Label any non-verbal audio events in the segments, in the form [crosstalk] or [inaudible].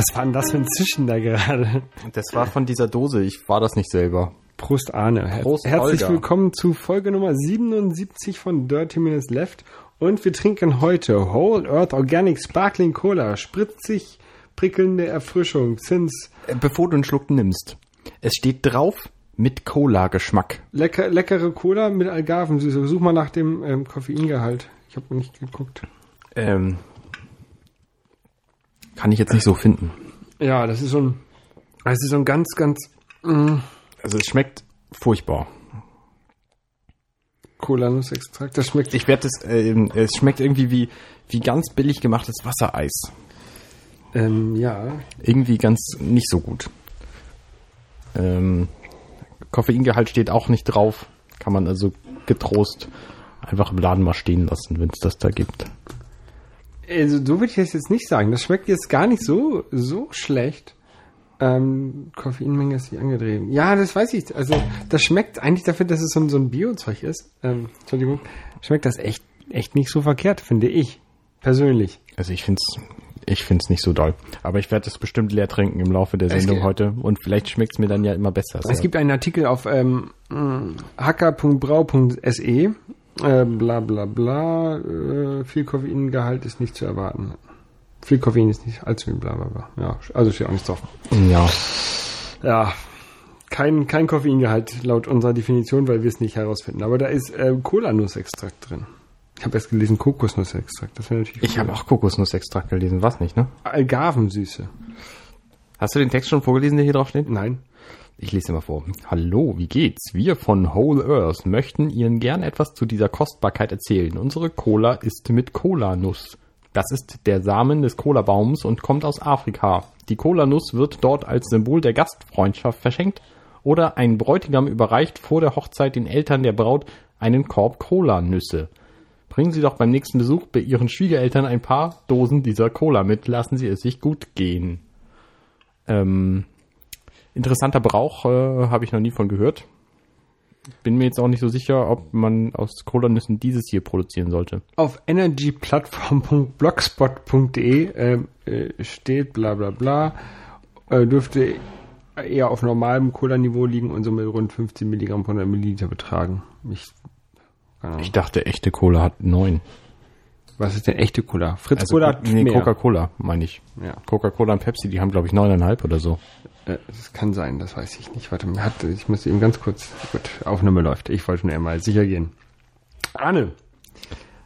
Was war denn das für ein Zischen da gerade? Das war von dieser Dose. Ich war das nicht selber. Prost Arne. Her Prost, Herzlich Holger. willkommen zu Folge Nummer 77 von Dirty Minutes Left. Und wir trinken heute Whole Earth Organic Sparkling Cola. Spritzig, prickelnde Erfrischung. Zins. Äh, Bevor du einen Schluck nimmst. Es steht drauf mit Cola-Geschmack. Lecker, leckere Cola mit Algarvensüße. Such mal nach dem ähm, Koffeingehalt. Ich habe nicht geguckt. Ähm, kann ich jetzt nicht so finden. Ja, das ist so ein, das ist so ein ganz, ganz Also es schmeckt furchtbar. Cola-Nussextrakt. Das schmeckt Ich werde es, ähm, es schmeckt irgendwie wie, wie ganz billig gemachtes Wassereis. Ähm, ja. Irgendwie ganz nicht so gut. Ähm, Koffeingehalt steht auch nicht drauf. Kann man also getrost einfach im Laden mal stehen lassen, wenn es das da gibt. Also, so würde ich das jetzt nicht sagen. Das schmeckt jetzt gar nicht so, so schlecht. Ähm, Koffeinmenge ist hier angedreht. Ja, das weiß ich. Also, das schmeckt eigentlich dafür, dass es so ein, so ein Biozeug ist. Ähm, Entschuldigung. Schmeckt das echt, echt nicht so verkehrt, finde ich. Persönlich. Also ich find's, ich find's nicht so doll. Aber ich werde es bestimmt leer trinken im Laufe der Es Sendung heute. Und vielleicht schmeckt's mir dann ja immer besser. Es gibt einen Artikel auf ähm, hacker.brau.se. Äh, bla bla bla. Äh, viel Koffeingehalt ist nicht zu erwarten. Viel Koffein ist nicht allzu viel, bla bla bla. Ja, also steht auch nichts drauf. ja. Ja, kein, kein Koffeingehalt laut unserer Definition, weil wir es nicht herausfinden. Aber da ist äh, Cola-Nussextrakt drin. Ich habe erst gelesen Kokosnussextrakt. Das wäre natürlich. Ich habe auch Kokosnussextrakt gelesen, was nicht, ne? Algarvensüße. Hast du den Text schon vorgelesen, der hier drauf steht? Nein. Ich lese mal vor. Hallo, wie geht's? Wir von Whole Earth möchten Ihnen gern etwas zu dieser Kostbarkeit erzählen. Unsere Cola ist mit Cola-Nuss. Das ist der Samen des Cola-Baums und kommt aus Afrika. Die Cola-Nuss wird dort als Symbol der Gastfreundschaft verschenkt oder ein Bräutigam überreicht vor der Hochzeit den Eltern der Braut einen Korb Cola-Nüsse. Bringen Sie doch beim nächsten Besuch bei Ihren Schwiegereltern ein paar Dosen dieser Cola mit. Lassen Sie es sich gut gehen. Ähm, interessanter Brauch äh, habe ich noch nie von gehört. Bin mir jetzt auch nicht so sicher, ob man aus Cola-Nüssen dieses hier produzieren sollte. Auf energyplattform.blogspot.de äh, äh, steht bla bla bla. Äh, dürfte eher auf normalem Cola-Niveau liegen und somit rund 15 Milligramm pro 100 Milliliter betragen. Ich. Ich dachte, echte Cola hat neun. was ist denn echte Cola? Fritz Also Cola hat nee. Coca-Cola, meine ich. Ja. Coca-Cola und Pepsi, die haben, glaube ich, neuneinhalb oder so. Äh, Das kann sein, das weiß ich nicht. Warte mal, ich muss eben ganz kurz. Gut, Aufnahme läuft. Ich wollte nur einmal sicher gehen. Arne.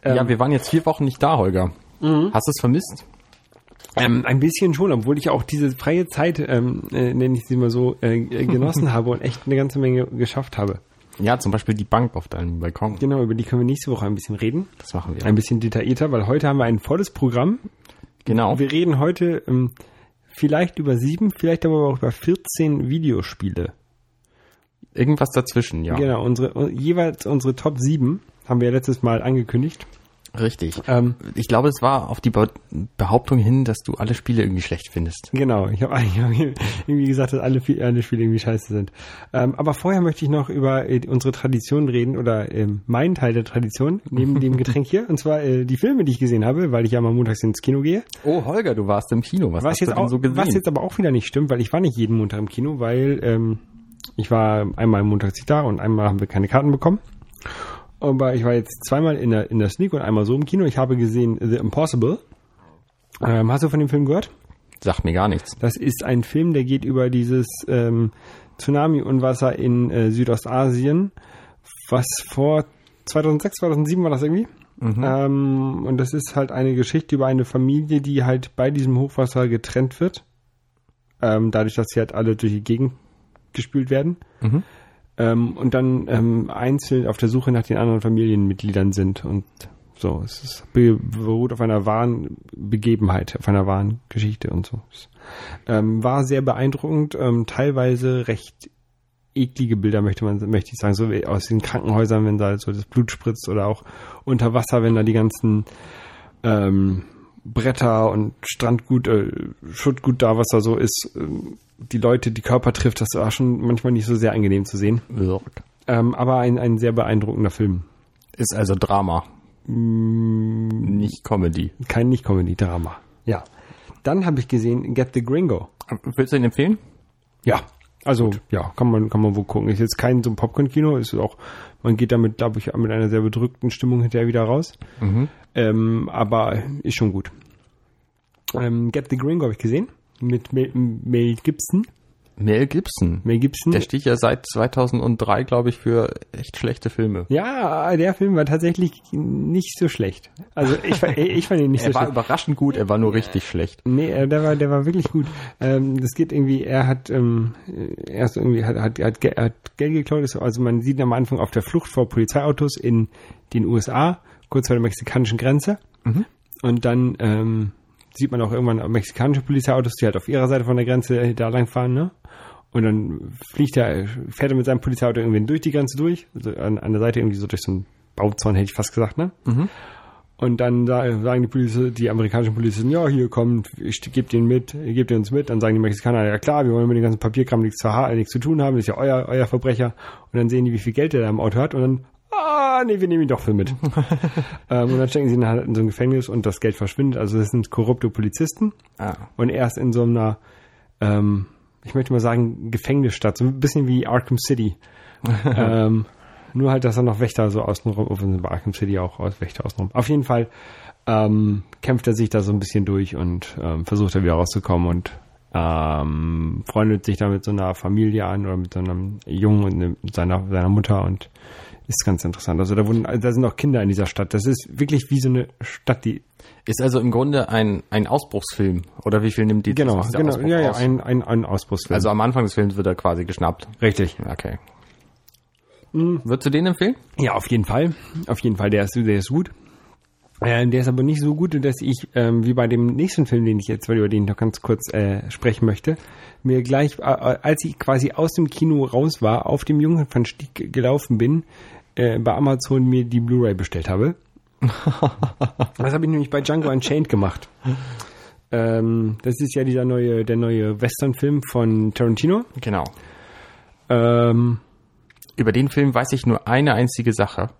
ja, wir waren jetzt vier Wochen nicht da, Holger. Hast du es vermisst? Ähm, ein bisschen schon, obwohl ich auch diese freie Zeit, ähm, äh, nenne ich sie mal so, äh, äh, genossen [laughs] habe und echt eine ganze Menge geschafft habe. Ja, zum Beispiel die Bank auf deinem Balkon. Genau, über die können wir nächste Woche ein bisschen reden. Das machen wir. Ein bisschen detaillierter, weil heute haben wir ein volles Programm. genau. Wir reden heute ähm, vielleicht über sieben, vielleicht aber auch über 14 Videospiele. Irgendwas dazwischen, ja. Genau, unsere, jeweils unsere Top 7 haben wir ja letztes Mal angekündigt. Richtig. Ähm, Ich glaube, es war auf die Be Behauptung hin, dass du alle Spiele irgendwie schlecht findest. Genau, ich habe eigentlich [laughs] irgendwie gesagt, dass alle, alle Spiele irgendwie scheiße sind. Ähm, aber vorher möchte ich noch über äh, unsere Tradition reden oder ähm, meinen Teil der Tradition, neben [laughs] dem Getränk hier. Und zwar äh, die Filme, die ich gesehen habe, weil ich ja mal montags ins Kino gehe. Oh, Holger, du warst im Kino. Was, Was hast jetzt, du denn auch, so gesehen? was jetzt aber auch wieder nicht stimmt, weil ich war nicht jeden Montag im Kino, weil ähm, ich war einmal montags nicht da und einmal haben wir keine Karten bekommen. Aber ich war jetzt zweimal in der, in der Sneak und einmal so im Kino. Ich habe gesehen The Impossible. Ähm, hast du von dem Film gehört? Sagt mir gar nichts. Das ist ein Film, der geht über dieses ähm, Tsunami-Unwasser in äh, Südostasien, was vor 2006, 2007 war das irgendwie. Ähm, und das ist halt eine Geschichte über eine Familie, die halt bei diesem Hochwasser getrennt wird. Ähm, dadurch, dass sie halt alle durch die Gegend gespült werden. Ähm, und dann ähm, einzeln auf der Suche nach den anderen Familienmitgliedern sind. Und so, es ist, be- beruht auf einer wahren Begebenheit, auf einer wahren Geschichte und so. Es, ähm, war sehr beeindruckend, ähm, teilweise recht eklige Bilder, möchte man, möchte ich sagen, so wie aus den Krankenhäusern, wenn da so das Blut spritzt oder auch unter Wasser, wenn da die ganzen ähm, Bretter und Strandgut, äh, Schuttgut da, was da so ist, ähm, die Leute, die Körper trifft, das war schon manchmal nicht so sehr angenehm zu sehen. Ähm, aber ein, ein sehr beeindruckender Film. Ist also Drama. Mm, Nicht Comedy. Kein Nicht-Comedy-Drama. Ja. Dann habe ich gesehen Get the Gringo. Willst du ihn empfehlen? Ja. Also, ja, kann man, kann man wohl gucken. Ist jetzt kein so ein Popcorn-Kino, ist auch, man geht damit, glaube ich, mit einer sehr bedrückten Stimmung hinterher wieder raus. Ähm, aber ist schon gut. Ähm, Get the Gringo habe ich gesehen. Mit Mel, Mel Gibson. Mel Gibson. Mel Gibson. Der steht ja seit 2003, glaube ich, für echt schlechte Filme. Ja, der Film war tatsächlich nicht so schlecht. Also ich, [laughs] ich fand ihn nicht Er so war schlecht. überraschend gut, er war nur richtig schlecht. Nee, der war, der war wirklich gut. Ähm, das geht irgendwie, er hat, ähm, er ist irgendwie, hat, hat, hat, hat Geld geklaut. Also man sieht ihn am Anfang auf der Flucht vor Polizeiautos in den USA, kurz vor der mexikanischen Grenze. Und dann ähm, sieht man auch irgendwann mexikanische Polizeiautos, die halt auf ihrer Seite von der Grenze da lang fahren, ne? Und dann fliegt er, fährt er mit seinem Polizeiauto irgendwie durch die Grenze durch, also an, an der Seite irgendwie so durch so einen Bauzaun, hätte ich fast gesagt, ne? Und dann sa- sagen die Polizei, die amerikanischen Polizisten, ja, hier kommt, ich gebe den mit, gebt ihr uns mit. Dann sagen die Mexikaner, ja klar, wir wollen mit dem ganzen Papierkram nichts zu, nichts zu tun haben, das ist ja euer, euer Verbrecher. Und dann sehen die, wie viel Geld der da im Auto hat und dann, ah, nee, wir nehmen ihn doch für mit. [laughs] ähm, und dann stecken sie ihn halt in so ein Gefängnis und das Geld verschwindet. Also das sind korrupte Polizisten. Ah. Und er ist in so einer, ähm, ich möchte mal sagen, Gefängnisstadt, so ein bisschen wie Arkham City. [laughs] ähm, nur halt, dass er noch Wächter so außenrum, obwohl bei Arkham City auch Wächter außenrum. Auf jeden Fall ähm, kämpft er sich da so ein bisschen durch und ähm, versucht er wieder rauszukommen und ähm, freundet sich da mit so einer Familie an oder mit so einem Jungen und ne- seiner, seiner Mutter und ist ganz interessant. Also da wurden, da sind auch Kinder in dieser Stadt. Das ist wirklich wie so eine Stadt, die Ist also im Grunde ein, ein Ausbruchsfilm. Oder wie viel nimmt die genau, dieser genau, Ausbruch ja, ja, aus? ein, ein, ein Ausbruchsfilm. Also am Anfang des Films wird er quasi geschnappt. richtig. Okay. Würdest du den empfehlen? Ja, auf jeden Fall. Auf jeden Fall, der ist, der ist gut. Ähm, der ist aber nicht so gut, dass ich, ähm, wie bei dem nächsten Film, den ich jetzt, über den ich noch ganz kurz äh, sprechen möchte, mir gleich, äh, äh, als ich quasi aus dem Kino raus war, auf dem Jungfernstieg gelaufen bin, äh, bei Amazon mir die Blu-ray bestellt habe. [laughs] das habe ich nämlich bei Django Unchained gemacht. Ähm, das ist ja dieser neue, der neue Western-Film von Tarantino. Genau. Ähm, Über den Film weiß ich nur eine einzige Sache.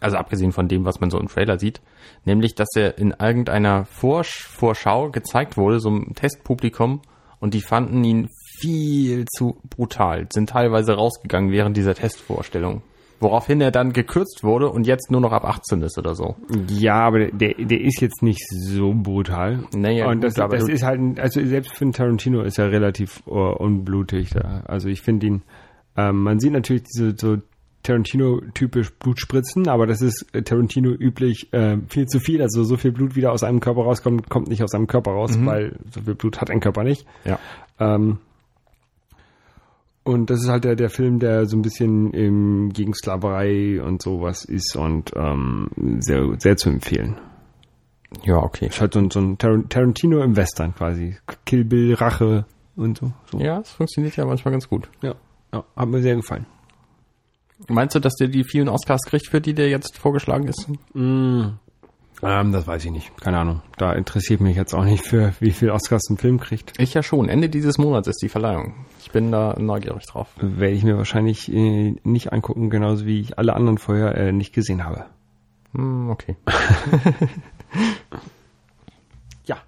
Also abgesehen von dem, was man so im Trailer sieht. Nämlich, dass er in irgendeiner Vorsch Vorschau gezeigt wurde, so einem Testpublikum. Und die fanden ihn viel zu brutal. Sind teilweise rausgegangen während dieser Testvorstellung. Woraufhin er dann gekürzt wurde und jetzt nur noch ab 18 ist oder so. Ja, aber der, der ist jetzt nicht so brutal. Naja, und gut, das, aber das ist halt, also selbst für einen Tarantino ist er relativ uh, unblutig. Da. Also ich finde ihn, ähm, man sieht natürlich diese so Tarantino-typisch Blutspritzen, aber das ist äh, Tarantino üblich äh, viel zu viel. Also so viel Blut wieder aus einem Körper rauskommt, kommt nicht aus einem Körper raus, weil so viel Blut hat ein Körper nicht. Ja. Ähm, und das ist halt der, der Film, der so ein bisschen im, gegen Sklaverei und sowas ist und ähm, sehr, sehr zu empfehlen. Ja, okay. Ist halt so ein, so ein Tar- Tarantino im Western quasi. Kill Bill, Rache und so. so. Ja, es funktioniert ja manchmal ganz gut. Ja. ja, hat mir sehr gefallen. Meinst du, dass der die vielen Oscars kriegt, für die der jetzt vorgeschlagen ist? Ähm, das weiß ich nicht. Keine Ahnung. Da interessiert mich jetzt auch nicht für, wie viel Oscars ein Film kriegt. Ich ja schon. Ende dieses Monats ist die Verleihung. Ich bin da neugierig drauf. Werde ich mir wahrscheinlich äh, nicht angucken, genauso wie ich alle anderen vorher äh, nicht gesehen habe. Hm, okay. [laughs] Ja.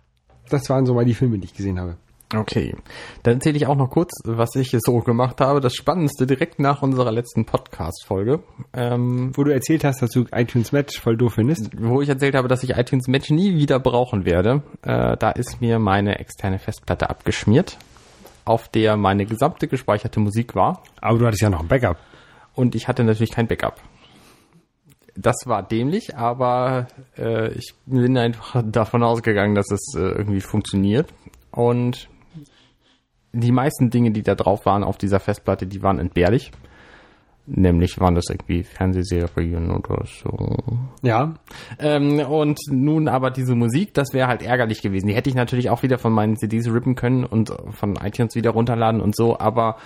Das waren so mal die Filme, die ich gesehen habe. Okay. Dann erzähle ich auch noch kurz, was ich so gemacht habe. Das Spannendste direkt nach unserer letzten Podcast-Folge, ähm, Wo du erzählt hast, dass du iTunes Match voll doof findest. wo ich erzählt habe, dass ich iTunes Match nie wieder brauchen werde. Äh, da ist mir meine externe Festplatte abgeschmiert, auf der meine gesamte gespeicherte Musik war. Aber du hattest ja noch ein Backup. Und ich hatte natürlich kein Backup. Das war dämlich, aber äh, ich bin einfach davon ausgegangen, dass es äh, irgendwie funktioniert. Und die meisten Dinge, die da drauf waren auf dieser Festplatte, die waren entbehrlich. Nämlich waren das irgendwie Fernsehserien oder so. Ja. Ähm, und nun aber diese Musik, das wäre halt ärgerlich gewesen. Die hätte ich natürlich auch wieder von meinen CDs rippen können und von iTunes wieder runterladen und so, aber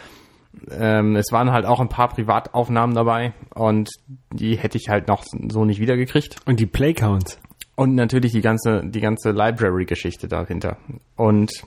ähm, es waren halt auch ein paar Privataufnahmen dabei und die hätte ich halt noch so nicht wiedergekriegt. Und die Playcounts. Und natürlich die ganze, die ganze Library-Geschichte dahinter. Und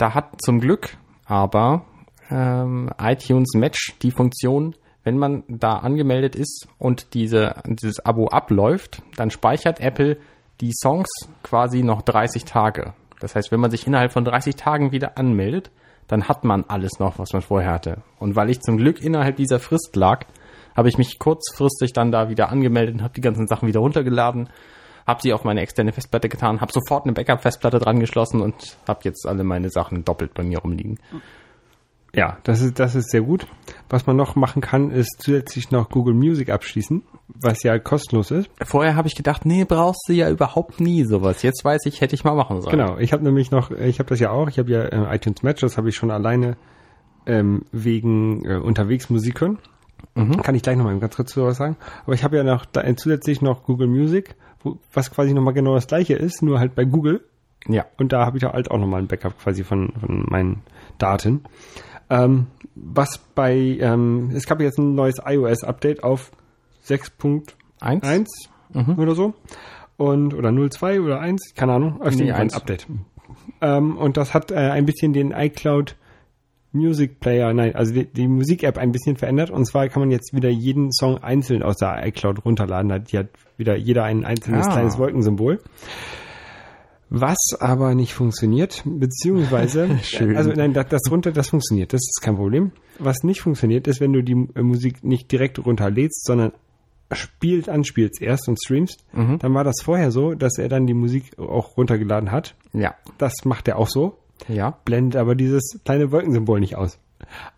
da hat zum Glück aber ähm, iTunes Match die Funktion, wenn man da angemeldet ist und diese, dieses Abo abläuft, dann speichert Apple die Songs quasi noch 30 Tage. Das heißt, wenn man sich innerhalb von 30 Tagen wieder anmeldet, dann hat man alles noch, was man vorher hatte. Und weil ich zum Glück innerhalb dieser Frist lag, habe ich mich kurzfristig dann da wieder angemeldet und habe die ganzen Sachen wieder runtergeladen, habe sie auf meine externe Festplatte getan, habe sofort eine Backup-Festplatte dran geschlossen und habe jetzt alle meine Sachen doppelt bei mir rumliegen. Ja, das ist, das ist sehr gut. Was man noch machen kann, ist zusätzlich noch Google Music abschließen, was ja kostenlos ist. Vorher habe ich gedacht, nee, brauchst du ja überhaupt nie sowas. Jetzt weiß ich, hätte ich mal machen sollen. Genau, ich habe nämlich noch, ich habe das ja auch, ich habe ja äh, iTunes Match, das habe ich schon alleine ähm, wegen äh, unterwegs Musik hören. Mhm. Kann ich gleich nochmal ganz kurz was sagen. Aber ich habe ja noch da, zusätzlich noch Google Music, wo, was quasi nochmal genau das gleiche ist, nur halt bei Google. Ja. Und da habe ich halt auch nochmal ein Backup quasi von, von meinen Daten. Ähm, was bei, ähm, es gab jetzt ein neues iOS-Update auf 6.1 mhm. oder so. Und, oder 02 oder 1, keine Ahnung. Auf nee, ein Update. Ähm, und das hat äh, ein bisschen den iCloud Music Player, nein, also die, die Musik-App ein bisschen verändert. Und zwar kann man jetzt wieder jeden Song einzeln aus der iCloud runterladen. Die hat wieder jeder ein einzelnes ah. kleines Wolkensymbol. Was aber nicht funktioniert, beziehungsweise, [laughs] Schön. also nein, das, das runter, das funktioniert, das ist kein Problem. Was nicht funktioniert, ist, wenn du die Musik nicht direkt runterlädst, sondern spielt, anspielst erst und streamst, mhm. dann war das vorher so, dass er dann die Musik auch runtergeladen hat. Ja. Das macht er auch so. Ja. Blendet aber dieses kleine Wolkensymbol nicht aus.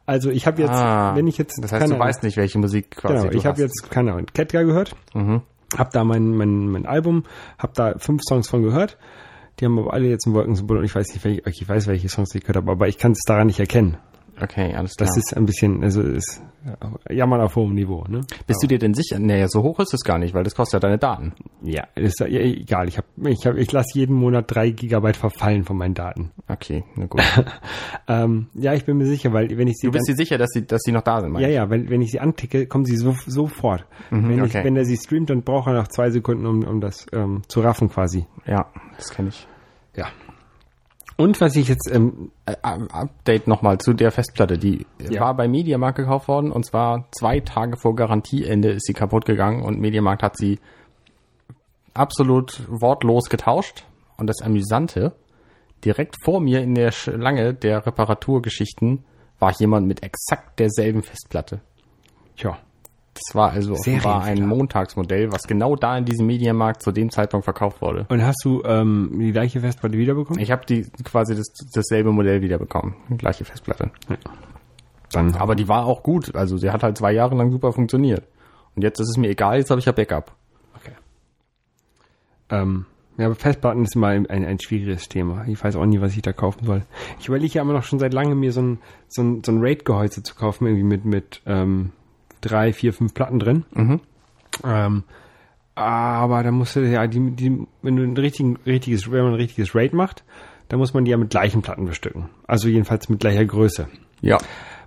Also ich habe jetzt, ah, wenn ich jetzt, das heißt, du weißt nicht, welche Musik quasi. Genau, ich habe jetzt keine Ahnung, Ketka gehört, mhm. habe da mein, mein mein Album, habe da fünf Songs von gehört die haben aber alle jetzt ein Wolkensymbol und ich weiß nicht, welche, ich weiß, welche Songs ich gehört habe, aber ich kann es daran nicht erkennen. Okay, alles klar. Das ist ein bisschen, also ist ja mal auf hohem Niveau, ne? Bist aber. du dir denn sicher? Naja, so hoch ist es gar nicht, weil das kostet ja deine Daten. Ja, ist ja egal. Ich ich ich lasse jeden Monat drei Gigabyte verfallen von meinen Daten. Okay, na gut. [laughs] ähm, ja, ich bin mir sicher, weil wenn ich sie du bist dir sicher, dass sie, dass sie noch da sind? Ja, ja, weil wenn ich sie anticke, kommen sie so, sofort. Mhm, wenn, okay. ich, wenn er sie streamt, dann braucht er noch zwei Sekunden, um, um das ähm, zu raffen quasi. Ja, das kenne ich. Ja. Und was ich jetzt ähm, äh, Update nochmal zu der Festplatte, die ja. war bei Mediamarkt gekauft worden und zwar zwei Tage vor Garantieende ist sie kaputt gegangen und Mediamarkt hat sie absolut wortlos getauscht. Und das Amüsante, direkt vor mir in der Schlange der Reparaturgeschichten war jemand mit exakt derselben Festplatte. Tja. Das war also offenbar ein Montagsmodell, was genau da in diesem Medienmarkt zu dem Zeitpunkt verkauft wurde. Und hast du ähm, die gleiche Festplatte wiederbekommen? Ich habe die quasi das, dasselbe Modell wiederbekommen, die gleiche Festplatte. Ja. Dann, aber die war auch gut, also sie hat halt zwei Jahre lang super funktioniert. Und jetzt ist es mir egal, jetzt habe ich ja Backup. Okay. Ähm, ja, aber Festplatten ist immer ein, ein, ein, schwieriges Thema. Ich weiß auch nie, was ich da kaufen soll. Ich überlege ja immer noch schon seit langem, mir so ein, so ein, so ein RAID-Gehäuse zu kaufen, irgendwie mit, mit ähm, drei, vier, fünf Platten drin. Mhm. Ähm, aber da musst du ja, die, die, wenn du ein richtigen, richtiges, wenn man ein richtiges RAID macht, dann muss man die ja mit gleichen Platten bestücken. Also jedenfalls mit gleicher Größe. Ja.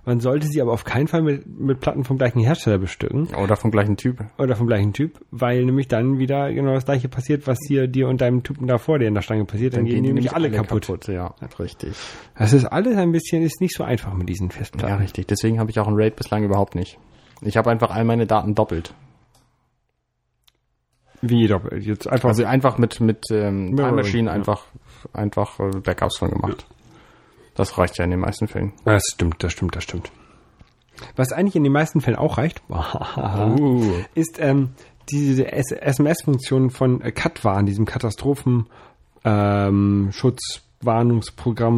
Man sollte sie aber auf keinen Fall mit, mit Platten vom gleichen Hersteller bestücken. Oder vom gleichen Typ. Oder vom gleichen Typ, weil nämlich dann wieder genau das gleiche passiert, was hier dir und deinem Typen da vor dir in der Stange passiert. Dann, dann gehen, gehen nämlich alle, alle kaputt. kaputt. Ja, richtig. Das ist alles ein bisschen, ist nicht so einfach mit diesen Festplatten. Ja, richtig. Deswegen habe ich auch ein RAID bislang überhaupt nicht. Ich habe einfach all meine Daten doppelt. Wie doppelt? Jetzt einfach also einfach mit mit ähm, Time Machine einfach ja. einfach äh, Backups von gemacht. Das reicht ja in den meisten Fällen. Das stimmt, das stimmt, das stimmt. Was eigentlich in den meisten Fällen auch reicht, [laughs] uh. ist ähm, diese SMS-Funktion von äh, Katwan, diesem Katastrophenschutz. Ähm,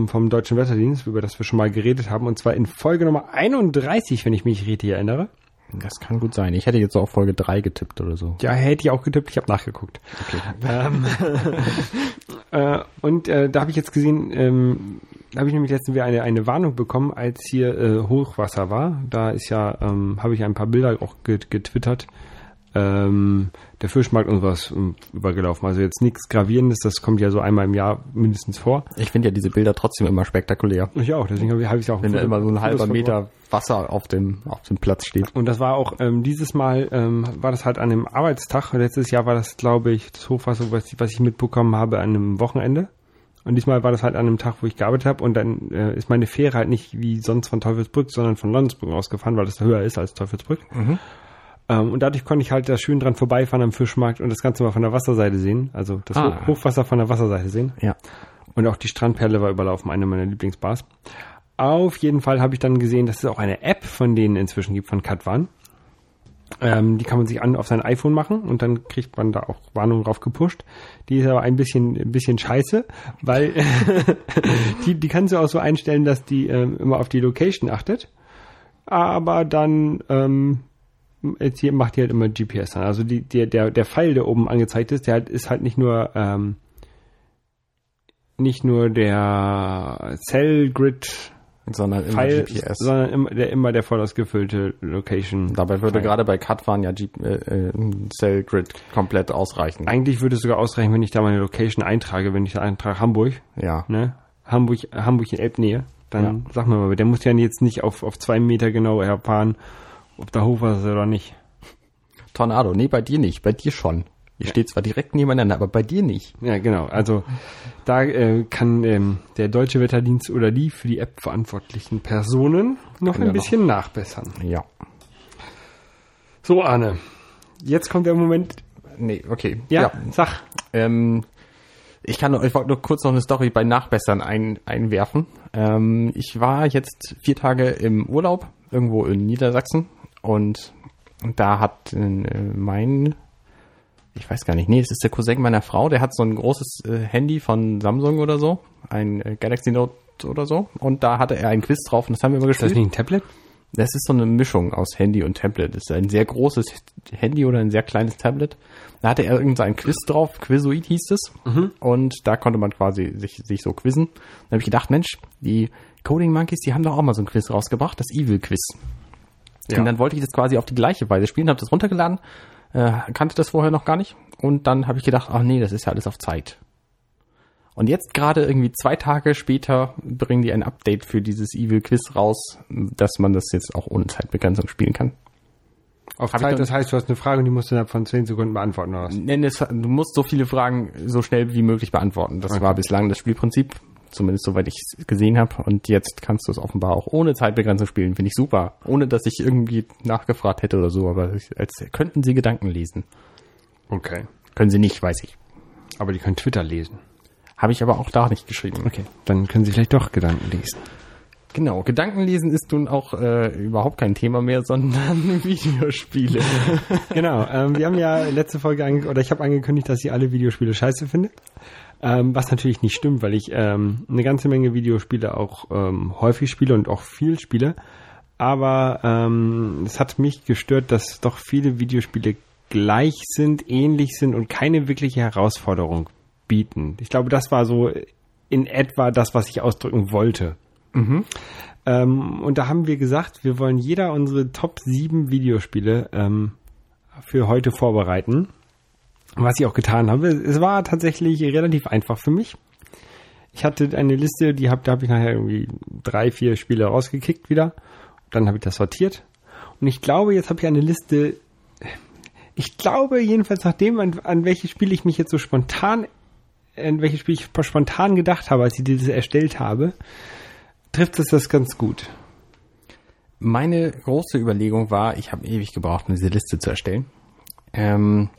vom Deutschen Wetterdienst, über das wir schon mal geredet haben, und zwar in Folge Nummer 31, wenn ich mich richtig erinnere. Das kann gut sein. Ich hätte jetzt auf Folge 3 getippt oder so. Ja, hätte ich auch getippt. Ich habe nachgeguckt. Okay. Ähm, [laughs] äh, und äh, da habe ich jetzt gesehen, ähm, da habe ich nämlich letztens wieder eine, eine Warnung bekommen, als hier äh, Hochwasser war. Da ist ja, ähm, habe ich ein paar Bilder auch getwittert ähm, der Fischmarkt und was ähm, übergelaufen. Also jetzt nichts Gravierendes, das kommt ja so einmal im Jahr mindestens vor. Ich finde ja diese Bilder trotzdem immer spektakulär. Ich auch, deswegen habe ich es auch. Wenn da immer so ein halber Meter Wasser auf dem, auf dem Platz steht. Und das war auch, ähm, dieses Mal ähm, war das halt an einem Arbeitstag. Letztes Jahr war das, glaube ich, das Hochwasser, was, was ich mitbekommen habe, an einem Wochenende. Und diesmal war das halt an einem Tag, wo ich gearbeitet habe und dann äh, ist meine Fähre halt nicht wie sonst von Teufelsbrück, sondern von Londonsbrück ausgefahren, weil das höher ist als Teufelsbrück. Mhm. Ähm, und dadurch konnte ich halt da schön dran vorbeifahren am Fischmarkt und das Ganze mal von der Wasserseite sehen. Also das ah. Hochwasser von der Wasserseite sehen. Ja. Und auch die Strandperle war überlaufen, eine meiner Lieblingsbars. Auf jeden Fall habe ich dann gesehen, dass es auch eine App von denen inzwischen gibt, von Katwan. Ähm, die kann man sich an auf sein iPhone machen und dann kriegt man da auch Warnungen drauf gepusht. Die ist aber ein bisschen, ein bisschen scheiße, weil [laughs] die, die kannst du auch so einstellen, dass die ähm, immer auf die Location achtet. Aber dann ähm, jetzt hier macht die halt immer GPS an. Also die, der, der, der Pfeil, der oben angezeigt ist, der halt, ist halt nicht nur ähm, nicht nur der Cell Grid sondern immer Pfeil, GPS. sondern immer der immer der voll ausgefüllte Location. Dabei würde Pfeil. gerade bei Katwan ja G äh, äh, Cell Grid komplett ausreichen. Eigentlich würde es sogar ausreichen, wenn ich da meine Location eintrage, wenn ich da eintrage Hamburg, ja. ne? Hamburg, Hamburg in Elbnähe. Dann sag mir mal, der muss ja jetzt nicht auf, auf zwei Meter genau erfahren, ob da Hochwasser ist oder nicht. Tornado. Nee, bei dir nicht. Bei dir schon. Ihr steht zwar direkt nebeneinander, aber bei dir nicht. Ja, genau. Also da äh, kann ähm, der deutsche Wetterdienst oder die für die App verantwortlichen Personen noch ein bisschen nachbessern. Ja. So, Arne. Jetzt kommt der Moment. Nee, okay. Ja, sag. Ähm, ich kann, ich wollte nur kurz noch eine Story bei Nachbessern ein, einwerfen. Ähm, ich war jetzt vier Tage im Urlaub irgendwo in Niedersachsen und da hat äh, mein, ich weiß gar nicht, nee, es ist der Cousin meiner Frau, der hat so ein großes äh, Handy von Samsung oder so, ein äh, Galaxy Note oder so und da hatte er ein Quiz drauf und das haben wir immer Ist das gespielt. nicht ein Tablet? Das ist so eine Mischung aus Handy und Tablet. Das ist ein sehr großes Handy oder ein sehr kleines Tablet. Da hatte er irgendein Quiz drauf, Quizoid hieß es. Und da konnte man quasi sich, sich so quizzen. Dann habe ich gedacht, Mensch, die Coding Monkeys, die haben doch auch mal so ein Quiz rausgebracht, das Evil Quiz. Ja. Und dann wollte ich das quasi auf die gleiche Weise spielen, habe das runtergeladen, äh, kannte das vorher noch gar nicht. Und dann habe ich gedacht, ach nee, das ist ja alles auf Zeit. Und jetzt gerade irgendwie zwei Tage später bringen die ein Update für dieses Evil Quiz raus, dass man das jetzt auch ohne Zeitbegrenzung spielen kann. Auf Hab Zeit, das heißt, du hast eine Frage und die musst du innerhalb von 10 Sekunden beantworten oder was? Nenn es, du musst so viele Fragen so schnell wie möglich beantworten. Das Okay. war bislang das Spielprinzip, zumindest soweit ich es gesehen habe. Und jetzt kannst du es offenbar auch ohne Zeitbegrenzung spielen. Finde ich super. Ohne dass ich irgendwie nachgefragt hätte oder so, aber als könnten sie Gedanken lesen. Okay. Können sie nicht, weiß ich. Aber die können Twitter lesen. Habe ich aber auch da nicht geschrieben. Okay. Dann können sie vielleicht doch Gedanken lesen. Genau, Gedankenlesen ist nun auch äh, überhaupt kein Thema mehr, [laughs] sondern Videospiele. [laughs] genau. Ähm, wir haben ja letzte Folge ange oder ich habe angekündigt, dass ich alle Videospiele scheiße finde. Ähm, was natürlich nicht stimmt, weil ich ähm, eine ganze Menge Videospiele auch ähm, häufig spiele und auch viel spiele. Aber ähm, es hat mich gestört, dass doch viele Videospiele gleich sind, ähnlich sind und keine wirkliche Herausforderung bieten. Ich glaube, das war so in etwa das, was ich ausdrücken wollte. Ähm, und da haben wir gesagt, wir wollen jeder unsere Top 7 Videospiele ähm, für heute vorbereiten. Was ich auch getan habe. Es war tatsächlich relativ einfach für mich. Ich hatte eine Liste, die hab, da habe ich nachher irgendwie drei, vier Spiele rausgekickt wieder. Dann habe ich das sortiert. Und ich glaube, jetzt habe ich eine Liste. Ich glaube jedenfalls nach dem, an, an welche Spiele ich mich jetzt so spontan, an welche Spiele ich spontan gedacht habe, als ich diese erstellt habe, trifft es das ganz gut. Meine große Überlegung war, ich habe ewig gebraucht, um diese Liste zu erstellen. Ähm,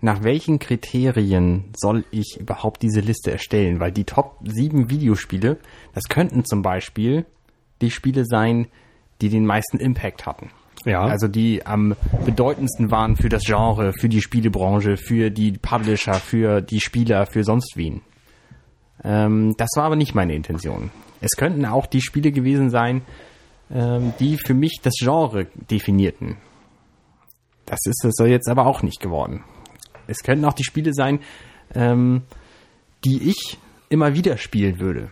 nach welchen Kriterien soll ich überhaupt diese Liste erstellen? Weil die Top 7 Videospiele, das könnten zum Beispiel die Spiele sein, die den meisten Impact hatten. Ja. Also die am bedeutendsten waren für das Genre, für die Spielebranche, für die Publisher, für die Spieler, für sonst wen. Ähm, das war aber nicht meine Intention. Es könnten auch die Spiele gewesen sein, ähm, die für mich das Genre definierten. Das ist es jetzt aber auch nicht geworden. Es könnten auch die Spiele sein, ähm, die ich immer wieder spielen würde.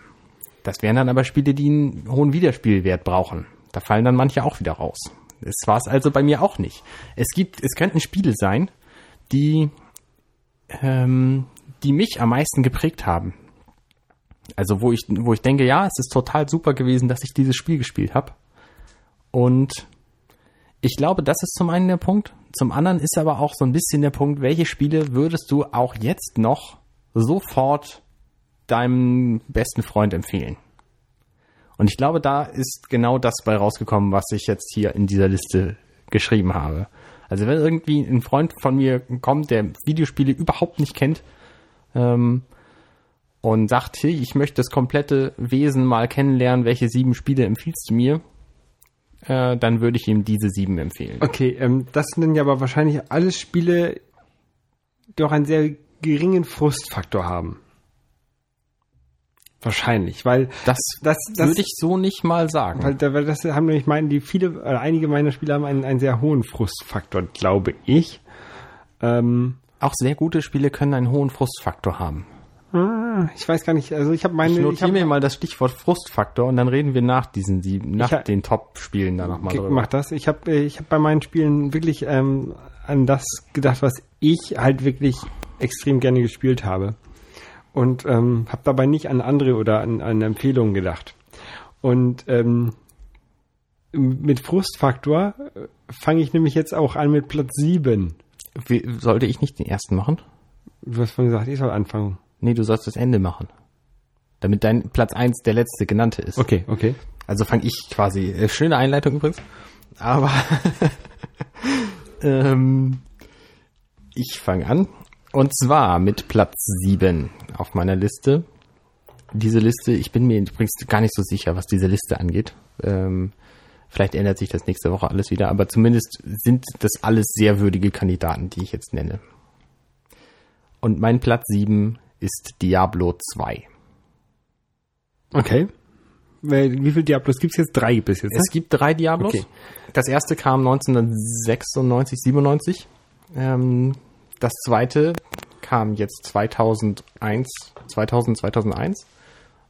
Das wären dann aber Spiele, die einen hohen Wiederspielwert brauchen. Da fallen dann manche auch wieder raus. Das war es also bei mir auch nicht. Es gibt, es könnten Spiele sein, die, ähm, die mich am meisten geprägt haben. Also wo ich, wo ich denke, ja, es ist total super gewesen, dass ich dieses Spiel gespielt habe. Und ich glaube, das ist zum einen der Punkt. Zum anderen ist aber auch so ein bisschen der Punkt, welche Spiele würdest du auch jetzt noch sofort deinem besten Freund empfehlen? Und ich glaube, da ist genau das bei rausgekommen, was ich jetzt hier in dieser Liste geschrieben habe. Also wenn irgendwie ein Freund von mir kommt, der Videospiele überhaupt nicht kennt, ähm, und sagt, hey, ich möchte das komplette Wesen mal kennenlernen, welche sieben Spiele empfiehlst du mir? Äh, dann würde ich ihm diese sieben empfehlen. Okay, ähm, das sind dann ja aber wahrscheinlich alles Spiele, die auch einen sehr geringen Frustfaktor haben. Wahrscheinlich, weil Das, das, würde ich so nicht mal sagen. Weil, weil das haben nämlich meinen, die viele, oder einige meiner Spiele haben einen, einen sehr hohen Frustfaktor, glaube ich. Ähm, auch sehr gute Spiele können einen hohen Frustfaktor haben. Ah, ich weiß gar nicht, also ich habe meine. Ich notiere ich hab, mir mal das Stichwort Frustfaktor und dann reden wir nach diesen sieben, nach hab, den Top-Spielen da nochmal drüber. Mach das. Ich habe ich hab bei meinen Spielen wirklich ähm, an das gedacht, was ich halt wirklich extrem gerne gespielt habe. Und ähm, habe dabei nicht an andere oder an, an Empfehlungen gedacht. Und ähm, mit Frustfaktor äh, fange ich nämlich jetzt auch an mit Platz 7. Wie, sollte ich nicht den ersten machen? Du hast vorhin gesagt, ich soll anfangen. Nee, du sollst das Ende machen. Damit dein Platz 1 der letzte genannte ist. Okay, okay. Also fange ich quasi. Äh, schöne Einleitung übrigens. Aber [laughs] ähm, ich fange an. Und zwar mit Platz 7 auf meiner Liste. Diese Liste, ich bin mir übrigens gar nicht so sicher, was diese Liste angeht. Ähm, vielleicht ändert sich das nächste Woche alles wieder, aber zumindest sind das alles sehr würdige Kandidaten, die ich jetzt nenne. Und mein Platz 7 ist Diablo 2. Okay. Wie viele Diablos gibt es jetzt? Drei bis jetzt? Ne? Es gibt drei Diablos. Okay. Das erste kam 1996, 97. Ähm, das zweite kam jetzt 2001, 2000, 2001.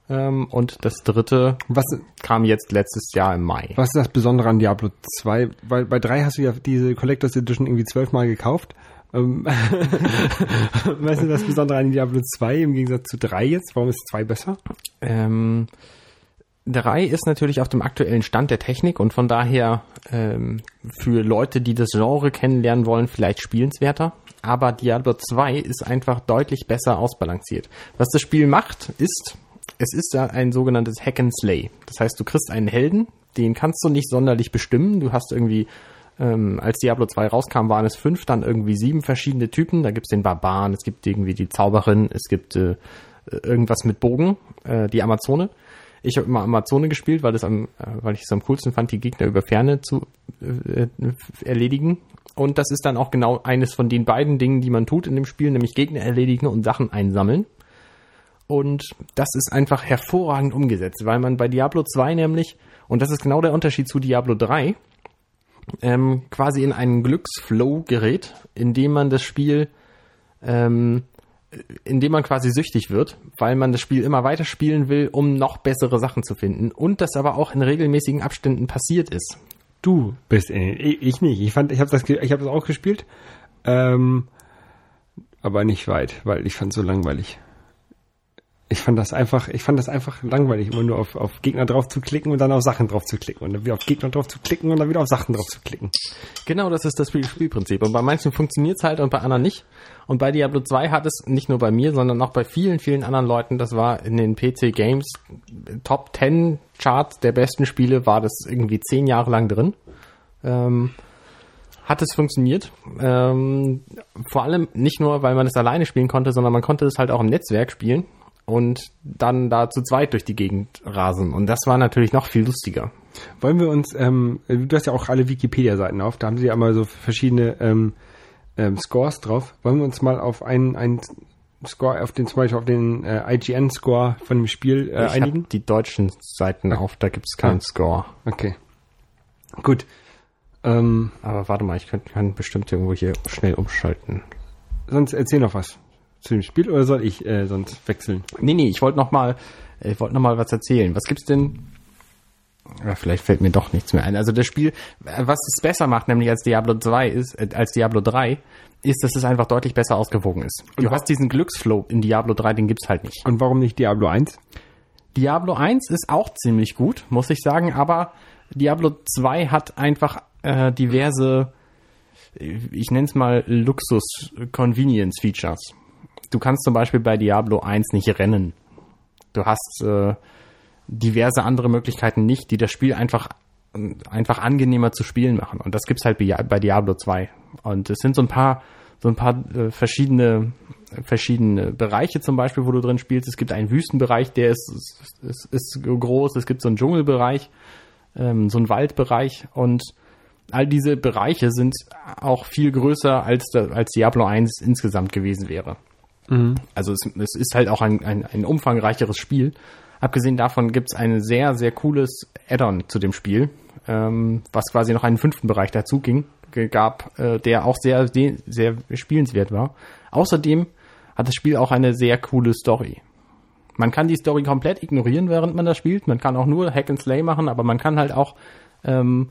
Ähm, und das dritte was, kam jetzt letztes Jahr im Mai. Was ist das Besondere an Diablo 2? Weil bei 3 hast du ja diese Collectors Edition irgendwie zwölfmal gekauft. Ähm, [laughs] weißt du das Besondere an Diablo 2 im Gegensatz zu 3 jetzt? Warum ist 2 besser? Ähm, 3 ist natürlich auf dem aktuellen Stand der Technik und von daher ähm, für Leute, die das Genre kennenlernen wollen, vielleicht spielenswerter. Aber Diablo 2 ist einfach deutlich besser ausbalanciert. Was das Spiel macht, ist, es ist ja ein sogenanntes Hack and Slay. Das heißt, du kriegst einen Helden, den kannst du nicht sonderlich bestimmen. Du hast irgendwie ähm, als Diablo 2 rauskam, waren es fünf, dann irgendwie sieben verschiedene Typen. Da gibt's den Barbaren, es gibt irgendwie die Zauberin, es gibt äh, irgendwas mit Bogen, äh, die Amazone. Ich habe immer Amazone gespielt, weil, das am, äh, weil ich es am coolsten fand, die Gegner über Ferne zu äh, erledigen. Und das ist dann auch genau eines von den beiden Dingen, die man tut in dem Spiel, nämlich Gegner erledigen und Sachen einsammeln. Und das ist einfach hervorragend umgesetzt, weil man bei Diablo 2 nämlich, und das ist genau der Unterschied zu Diablo 3, ähm, quasi in einen Glücksflow gerät, indem man das Spiel, ähm, indem man quasi süchtig wird, weil man das Spiel immer weiter spielen will, um noch bessere Sachen zu finden. Und das aber auch in regelmäßigen Abständen passiert ist. Du bist, äh, ich nicht. Ich fand, ich habe das, ich habe das auch gespielt, ähm, aber nicht weit, weil ich fand es so langweilig ich fand das einfach, ich fand das einfach langweilig, immer nur auf, auf Gegner drauf zu klicken und dann auf Sachen drauf zu klicken und dann wieder auf Gegner drauf zu klicken und dann wieder auf Sachen drauf zu klicken. Genau, das ist das Spielprinzip. Und bei manchen funktioniert es halt und bei anderen nicht. Und bei Diablo 2 hat es nicht nur bei mir, sondern auch bei vielen, vielen anderen Leuten, das war in den PC Games Top 10 Charts der besten Spiele, war das irgendwie zehn Jahre lang drin. Ähm, hat es funktioniert. Ähm, vor allem nicht nur, weil man es alleine spielen konnte, sondern man konnte es halt auch im Netzwerk spielen und dann da zu zweit durch die Gegend rasen. Und das war natürlich noch viel lustiger. Wollen wir uns, ähm, du hast ja auch alle Wikipedia-Seiten auf, da haben sie ja immer so verschiedene ähm, ähm, Scores drauf. Wollen wir uns mal auf einen, einen Score, auf den zum Beispiel auf den äh, IGN-Score von dem Spiel äh, ich einigen? die deutschen Seiten auf, da gibt es keinen ah. Score. Okay. Gut. Ähm, Aber warte mal, ich kann, kann bestimmt irgendwo hier schnell umschalten. Sonst erzähl noch was zu dem Spiel oder soll ich äh, sonst wechseln? Nee, nee, ich wollte noch mal ich wollte noch mal was erzählen. Was gibt's denn ja, vielleicht fällt mir doch nichts mehr ein. Also das Spiel, was es besser macht, nämlich als Diablo 2 ist, äh, als Diablo 3, ist, dass es einfach deutlich besser ausgewogen ist. Und du hast diesen Glücksflow in Diablo 3, den gibt's halt nicht. Und warum nicht Diablo 1? Diablo 1 ist auch ziemlich gut, muss ich sagen, aber Diablo 2 hat einfach äh, diverse, ich nenne es mal Luxus-Convenience-Features. Du kannst zum Beispiel bei Diablo 1 nicht rennen. Du hast äh, diverse andere Möglichkeiten nicht, die das Spiel einfach einfach angenehmer zu spielen machen. Und das gibt's halt bei Diablo 2. Und es sind so ein paar so ein paar äh, verschiedene verschiedene Bereiche zum Beispiel, wo du drin spielst. Es gibt einen Wüstenbereich, der ist, ist, ist groß. Es gibt so einen Dschungelbereich, ähm, so einen Waldbereich und all diese Bereiche sind auch viel größer als, als Diablo 1 insgesamt gewesen wäre. Mhm. Also es, es, ist halt auch ein, ein, ein umfangreicheres Spiel. Abgesehen davon gibt es ein sehr, sehr cooles Add-on zu dem Spiel, ähm, was quasi noch einen fünften Bereich dazu ging, gab, äh, der auch sehr, sehr spielenswert war. Außerdem hat das Spiel auch eine sehr coole Story. Man kann die Story komplett ignorieren, während man das spielt. Man kann auch nur Hack and Slay machen, aber man kann halt auch ähm,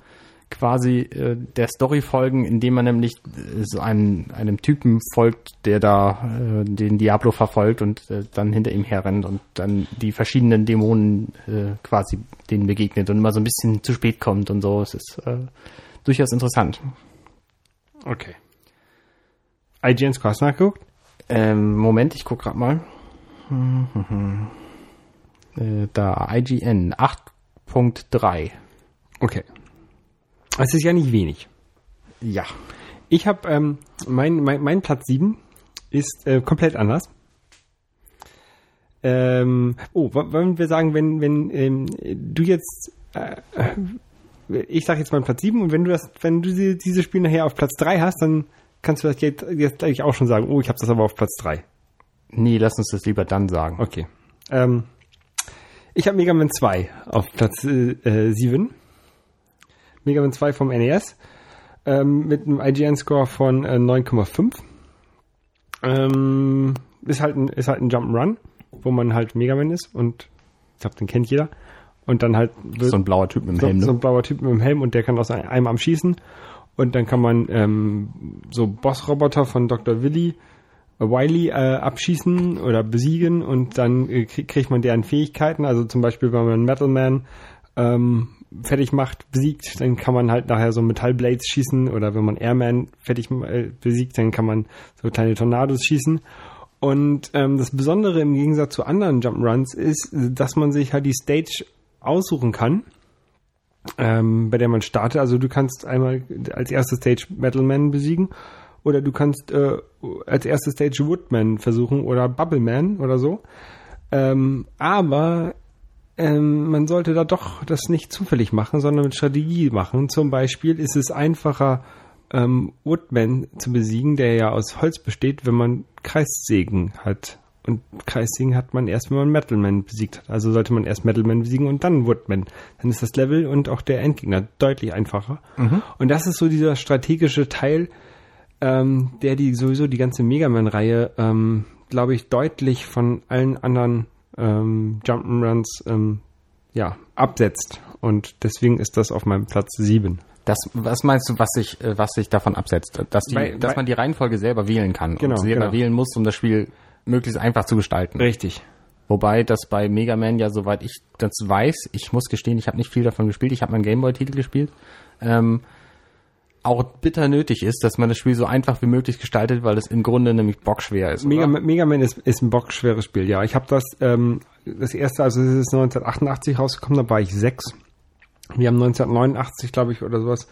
quasi äh, der Story folgen, indem man nämlich äh, so einem, einem Typen folgt, der da äh, den Diablo verfolgt und äh, dann hinter ihm herrennt und dann die verschiedenen Dämonen äh, quasi denen begegnet und immer so ein bisschen zu spät kommt und so. Es ist äh, durchaus interessant. Okay. IGN Scores nachgeguckt? Ähm, Moment, ich guck grad mal. Äh, da, IGN 8.3. Okay. Das ist ja nicht wenig. Ja. Ich habe, ähm, mein, mein, mein Platz 7 ist äh, komplett anders. Ähm, oh, wollen wir sagen, wenn, wenn ähm, du jetzt, äh, äh ich sage jetzt mal Platz 7 und wenn du das, wenn du diese, dieses Spiel nachher auf Platz 3 hast, dann kannst du das jetzt, jetzt gleich auch schon sagen, oh, ich habe das aber auf Platz 3. Nee, lass uns das lieber dann sagen. Okay. Ähm, ich habe Mega Man 2 auf Platz äh, 7. Mega Man 2 vom NES. Ähm, mit einem IGN-Score von äh, 9,5. Ähm, ist halt ein, ist halt ein Jump'n'Run, wo man halt Mega Man ist und ich glaube, den kennt jeder. Und dann halt so ein blauer Typ mit dem so, Helm. Ne? So ein blauer Typ mit dem Helm und der kann aus einem Arm schießen und dann kann man ähm, so Bossroboter von Dr. Willy, äh, Wiley äh, abschießen oder besiegen und dann äh, kriegt man deren Fähigkeiten. Also zum Beispiel, wenn man Metal Man ähm, fertig macht, besiegt, dann kann man halt nachher so Metallblades schießen oder wenn man Airman fertig äh, besiegt, dann kann man so kleine Tornados schießen. Und ähm, das Besondere im Gegensatz zu anderen Jump'n'Runs ist, dass man sich halt die Stage aussuchen kann ähm, bei der man startet. Also du kannst einmal als erste Stage Metalman besiegen oder du kannst äh, als erste Stage Woodman versuchen oder Bubbleman oder so. Ähm, aber ähm, man sollte da doch das nicht zufällig machen, sondern mit Strategie machen. Zum Beispiel ist es einfacher, ähm, Woodman zu besiegen, der ja aus Holz besteht, wenn man Kreissägen hat. Und Kreising hat man erst, wenn man Metalman besiegt hat. Also sollte man erst Metalman besiegen und dann Woodman. Dann ist das Level und auch der Endgegner deutlich einfacher. Mhm. Und das ist so dieser strategische Teil, ähm, der die sowieso die ganze Mega Man-Reihe, ähm, glaube ich, deutlich von allen anderen ähm, Jump'n'Runs ähm, ja, absetzt. Und deswegen ist das auf meinem Platz 7. Das, was meinst du, was sich, äh, was sich davon absetzt? Dass, die, bei, dass bei, man die Reihenfolge selber wählen kann genau, und selber genau. wählen muss, um das Spiel möglichst einfach zu gestalten. Richtig. Wobei das bei Mega Man ja, soweit ich das weiß, ich muss gestehen, ich habe nicht viel davon gespielt, ich habe meinen Gameboy-Titel gespielt, ähm, auch bitter nötig ist, dass man das Spiel so einfach wie möglich gestaltet, weil es im Grunde nämlich bockschwer ist. Mega, Mega Man ist, ist ein bockschweres Spiel, ja. Ich habe das, ähm, das erste, also es ist 1988 rausgekommen, da war ich sechs. Wir haben 1989, glaube ich, oder sowas,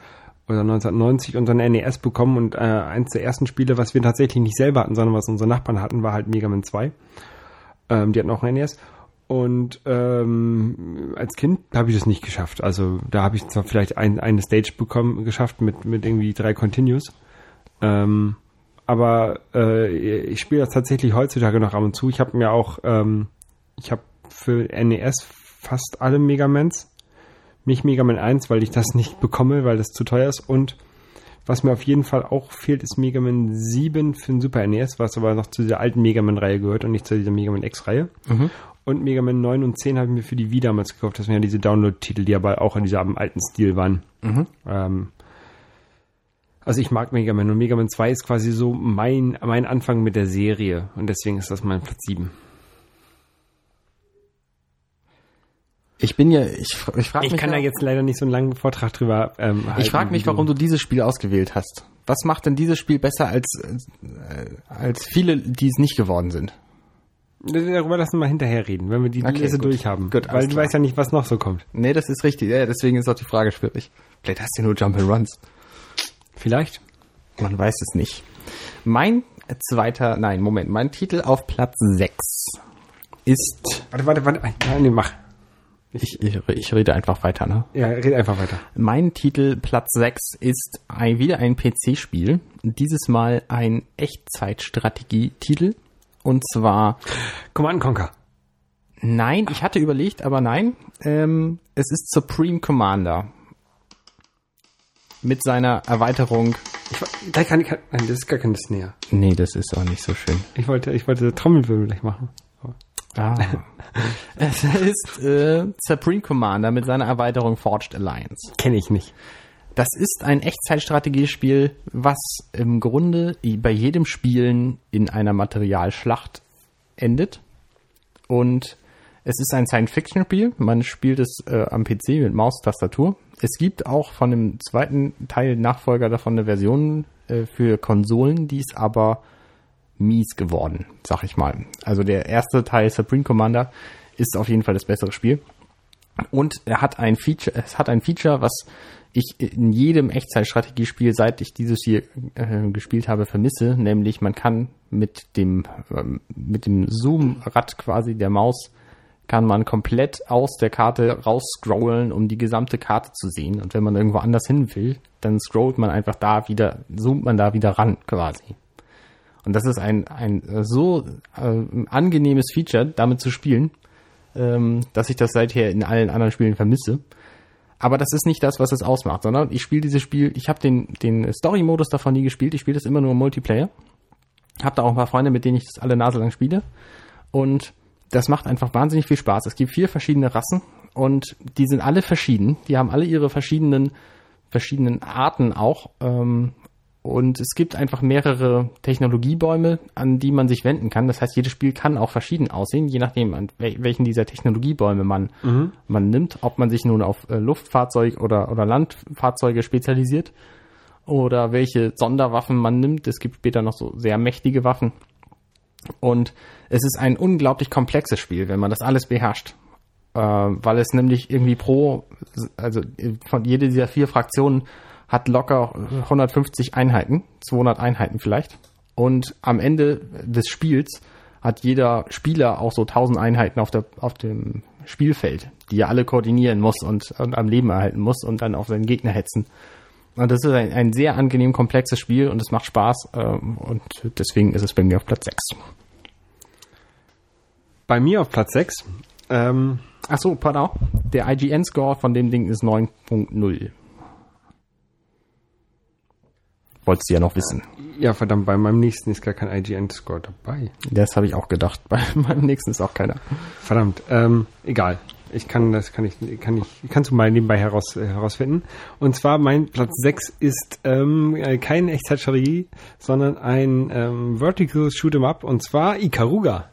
oder 1990 unseren NES bekommen und äh, eins der ersten Spiele, was wir tatsächlich nicht selber hatten, sondern was unsere Nachbarn hatten, war halt Mega Man 2. Ähm, die hatten auch ein NES. Und ähm, als Kind habe ich das nicht geschafft. Also da habe ich zwar vielleicht ein, eine Stage bekommen, geschafft mit, mit irgendwie drei Continues. Ähm, aber äh, ich spiele das tatsächlich heutzutage noch ab und zu. Ich habe mir auch, ähm, ich habe für NES fast alle Megamans nicht Mega Man 1, weil ich das nicht bekomme, weil das zu teuer ist. Und was mir auf jeden Fall auch fehlt, ist Mega Man 7 für den Super NES, was aber noch zu dieser alten Mega Man-Reihe gehört und nicht zu dieser Mega Man X-Reihe. Mhm. Und Mega Man 9 und 10 habe ich mir für die Wii damals gekauft. Das waren ja diese Download-Titel, die aber auch in diesem alten Stil waren. Mhm. Ähm, also ich mag Mega Man und Mega Man 2 ist quasi so mein, mein Anfang mit der Serie und deswegen ist das mein Platz 7. Ich bin ja, ich, ich frage mich. Ich kann ja, da jetzt leider nicht so einen langen Vortrag drüber ähm, halten. Ich frage mich, warum du dieses Spiel ausgewählt hast. Was macht denn dieses Spiel besser als, äh, als viele, die es nicht geworden sind? Darüber lassen wir mal hinterher reden, wenn wir die okay, Lese durchhaben. Gut, Weil du klar. weißt ja nicht, was noch so kommt. Nee, das ist richtig. Ja, deswegen ist auch die Frage schwierig. Vielleicht hast du nur Jump and Runs. Vielleicht. Man weiß es nicht. Mein zweiter, nein, Moment, mein Titel auf Platz 6 ist. Warte, warte, warte. Nein, nee, mach. Ich, ich, ich rede einfach weiter, ne? Ja, red einfach weiter. Mein Titel Platz 6 ist ein, wieder ein PC-Spiel. Dieses Mal ein Echtzeitstrategie-Titel. Und zwar. Command Conquer. Nein, ich hatte überlegt, aber nein. Ähm, es ist Supreme Commander. Mit seiner Erweiterung. Ich, da kann ich, nein, das ist gar kein Snare. Nee, das ist auch nicht so schön. Ich wollte, ich wollte Trommelwirbel gleich machen. Ah. [laughs] es ist äh, Supreme Commander mit seiner Erweiterung Forged Alliance. Kenne ich nicht. Das ist ein Echtzeitstrategiespiel, was im Grunde bei jedem Spielen in einer Materialschlacht endet. Und es ist ein Science-Fiction-Spiel. Man spielt es äh, am PC mit Maustastatur. Es gibt auch von dem zweiten Teil Nachfolger davon eine Version äh, für Konsolen, die ist aber mies geworden, sag ich mal. Also der erste Teil Supreme Commander ist auf jeden Fall das bessere Spiel. Und er hat ein Feature, es hat ein Feature, was ich in jedem Echtzeitstrategiespiel, seit ich dieses hier äh, gespielt habe, vermisse, nämlich man kann mit dem ähm, mit dem Zoom-Rad quasi der Maus kann man komplett aus der Karte rausscrollen, um die gesamte Karte zu sehen. Und wenn man irgendwo anders hin will, dann scrollt man einfach da wieder, zoomt man da wieder ran quasi. Und das ist ein, ein so äh, angenehmes Feature, damit zu spielen, ähm, dass ich das seither in allen anderen Spielen vermisse. Aber das ist nicht das, was es ausmacht, sondern ich spiele dieses Spiel, ich habe den, den Story-Modus davon nie gespielt, ich spiele das immer nur im Multiplayer. Hab da auch ein paar Freunde, mit denen ich das alle Nase lang spiele. Und das macht einfach wahnsinnig viel Spaß. Es gibt vier verschiedene Rassen und die sind alle verschieden. Die haben alle ihre verschiedenen, verschiedenen Arten auch. Ähm, und es gibt einfach mehrere Technologiebäume, an die man sich wenden kann. Das heißt, jedes Spiel kann auch verschieden aussehen, je nachdem, an welchen dieser Technologiebäume man, mhm. man nimmt. Ob man sich nun auf äh, Luftfahrzeug oder, oder Landfahrzeuge spezialisiert oder welche Sonderwaffen man nimmt. Es gibt später noch so sehr mächtige Waffen. Und es ist ein unglaublich komplexes Spiel, wenn man das alles beherrscht. Äh, weil es nämlich irgendwie pro, also von jede dieser vier Fraktionen hat locker 150 Einheiten, 200 Einheiten vielleicht. Und am Ende des Spiels hat jeder Spieler auch so 1000 Einheiten auf, der, auf dem Spielfeld, die er alle koordinieren muss und, und am Leben erhalten muss und dann auf seinen Gegner hetzen. Und das ist ein, ein sehr angenehm komplexes Spiel und es macht Spaß ähm, und deswegen ist es bei mir auf Platz 6. Bei mir auf Platz 6. Ähm, Achso, pardon. Der IGN-Score von dem Ding ist 9.0. Wolltest du ja noch wissen. Ja, verdammt, bei meinem nächsten ist gar kein IGN-Score dabei. Das habe ich auch gedacht. Bei [laughs] meinem nächsten ist auch keiner. Verdammt, ähm, egal. Ich kann das kann ich kann ich kannst du mal nebenbei heraus, äh, herausfinden. Und zwar mein Platz 6 ist ähm, äh, keine Echtzeitstrategie, sondern ein ähm, Vertical Shoot'em Up und zwar Ikaruga.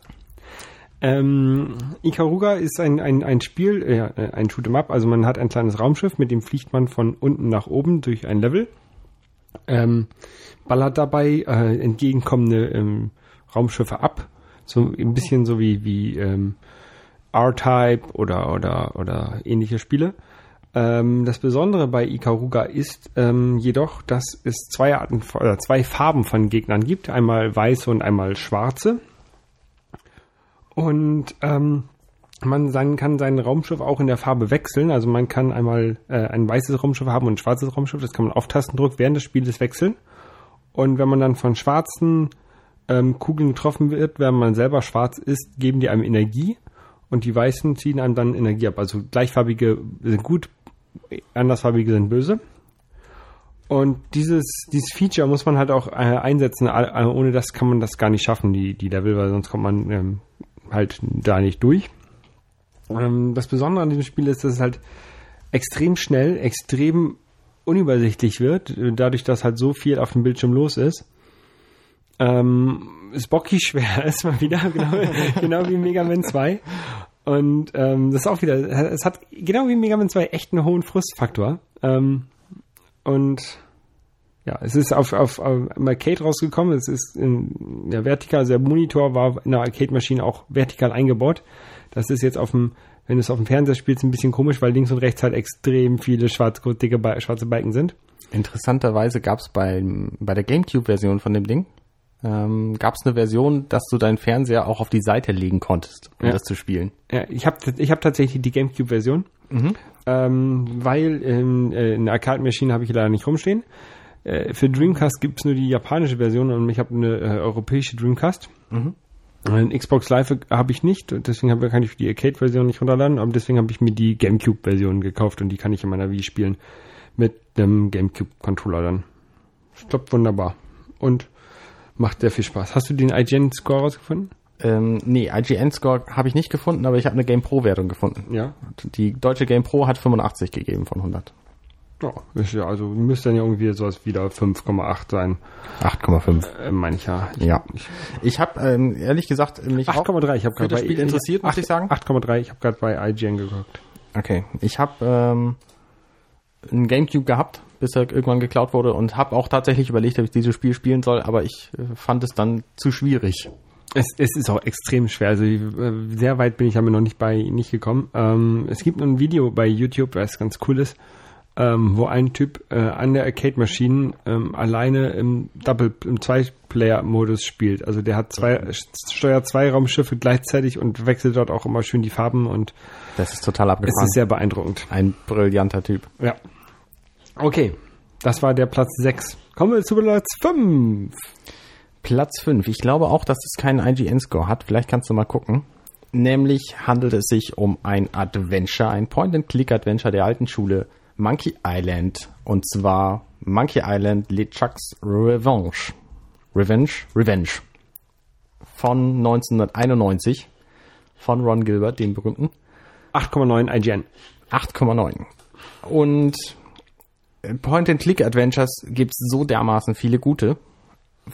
Ähm, Ikaruga ist ein, ein, ein Spiel, äh, ein Shoot'em Up, also man hat ein kleines Raumschiff, mit dem fliegt man von unten nach oben durch ein Level ähm, ballert dabei äh, entgegenkommende ähm, Raumschiffe ab. So ein bisschen so wie, wie ähm, R-Type oder, oder, oder ähnliche Spiele. Ähm, das Besondere bei Ikaruga ist ähm, jedoch, dass es zwei Arten oder zwei Farben von Gegnern gibt, einmal weiße und einmal schwarze. Und ähm, man sein, kann sein Raumschiff auch in der Farbe wechseln. Also man kann einmal äh, ein weißes Raumschiff haben und ein schwarzes Raumschiff. Das kann man auf Tastendruck während des Spieles wechseln. Und wenn man dann von schwarzen ähm, Kugeln getroffen wird, wenn man selber schwarz ist, geben die einem Energie und die weißen ziehen einem dann Energie ab. Also gleichfarbige sind gut, andersfarbige sind böse. Und dieses, dieses Feature muss man halt auch äh, einsetzen. Ohne das kann man das gar nicht schaffen, die, die Level, weil sonst kommt man ähm, halt da nicht durch. Ähm, das Besondere an diesem Spiel ist, dass es halt extrem schnell, extrem unübersichtlich wird, dadurch, dass halt so viel auf dem Bildschirm los ist. Ähm, ist bockig schwer [laughs] ist mal wieder, genau, genau wie Mega Man 2. Und ähm, das ist auch wieder, es hat genau wie Mega Man 2 echt einen hohen Frustfaktor. Ähm, und ja, es ist auf, auf, auf Arcade rausgekommen. Es ist in der vertikal, also der Monitor war in der Arcade-Maschine auch vertikal eingebaut. Das ist jetzt auf dem Wenn du es auf dem Fernseher spielst, ein bisschen komisch, weil links und rechts halt extrem viele schwarz, dicke, schwarze Balken sind. Interessanterweise gab es bei, bei der GameCube-Version von dem Ding, ähm, gab es eine Version, dass du deinen Fernseher auch auf die Seite legen konntest, um Ja. das zu spielen. Ja, ich habe ich hab tatsächlich die GameCube-Version, ähm, weil ähm, äh, eine Arcade-Maschine habe ich leider nicht rumstehen. Äh, für Dreamcast gibt es nur die japanische Version und ich habe eine äh, europäische Dreamcast. Ein Xbox Live habe ich nicht und deswegen kann ich die Arcade-Version nicht runterladen, aber deswegen habe ich mir die GameCube-Version gekauft und die kann ich in meiner Wii spielen mit dem GameCube-Controller dann. Ich glaube, wunderbar. Und macht sehr viel Spaß. Hast du den IGN-Score rausgefunden? Ähm, nee, IGN-Score habe ich nicht gefunden, aber ich habe eine Game Pro-Wertung gefunden. Ja. Die deutsche Game Pro hat 85 gegeben von 100. Ja, ist ja, also müsste dann ja irgendwie sowas wieder 5,8 sein, 8,5. äh, meine ich ja. Ja. Ich habe ähm, ehrlich gesagt mich auch 8,3, ich habe gerade das Spiel interessiert, muss ich sagen. 8,3, ich habe gerade bei IGN geguckt. Okay, ich habe ähm, einen Gamecube gehabt, bis er irgendwann geklaut wurde und habe auch tatsächlich überlegt, ob ich dieses Spiel spielen soll, aber ich äh, fand es dann zu schwierig. Es, es ist auch extrem schwer. Also äh, sehr weit bin ich damit noch nicht bei nicht gekommen. Ähm, es gibt ein Video bei YouTube, was ganz cool ist, ähm, wo ein Typ äh, an der Arcade-Maschine ähm, alleine im Double, im Zwei-Player-Modus spielt. Also der hat zwei, steuert zwei Raumschiffe gleichzeitig und wechselt dort auch immer schön die Farben und Das ist total es abgefahren. ist sehr beeindruckend. Ein brillanter Typ. Ja. Okay. Das war der Platz 6. Kommen wir zu Platz 5. Platz 5. Ich glaube auch, dass es keinen IGN-Score hat. Vielleicht kannst du mal gucken. Nämlich handelt es sich um ein Adventure, ein Point-and-Click-Adventure der alten Schule Monkey Island. Und zwar Monkey Island LeChuck's Revenge. Revenge? Revenge. Von 1991. Von Ron Gilbert, dem berühmten. 8,9 IGN. 8,9. Und Point-and-Click-Adventures gibt es so dermaßen viele gute,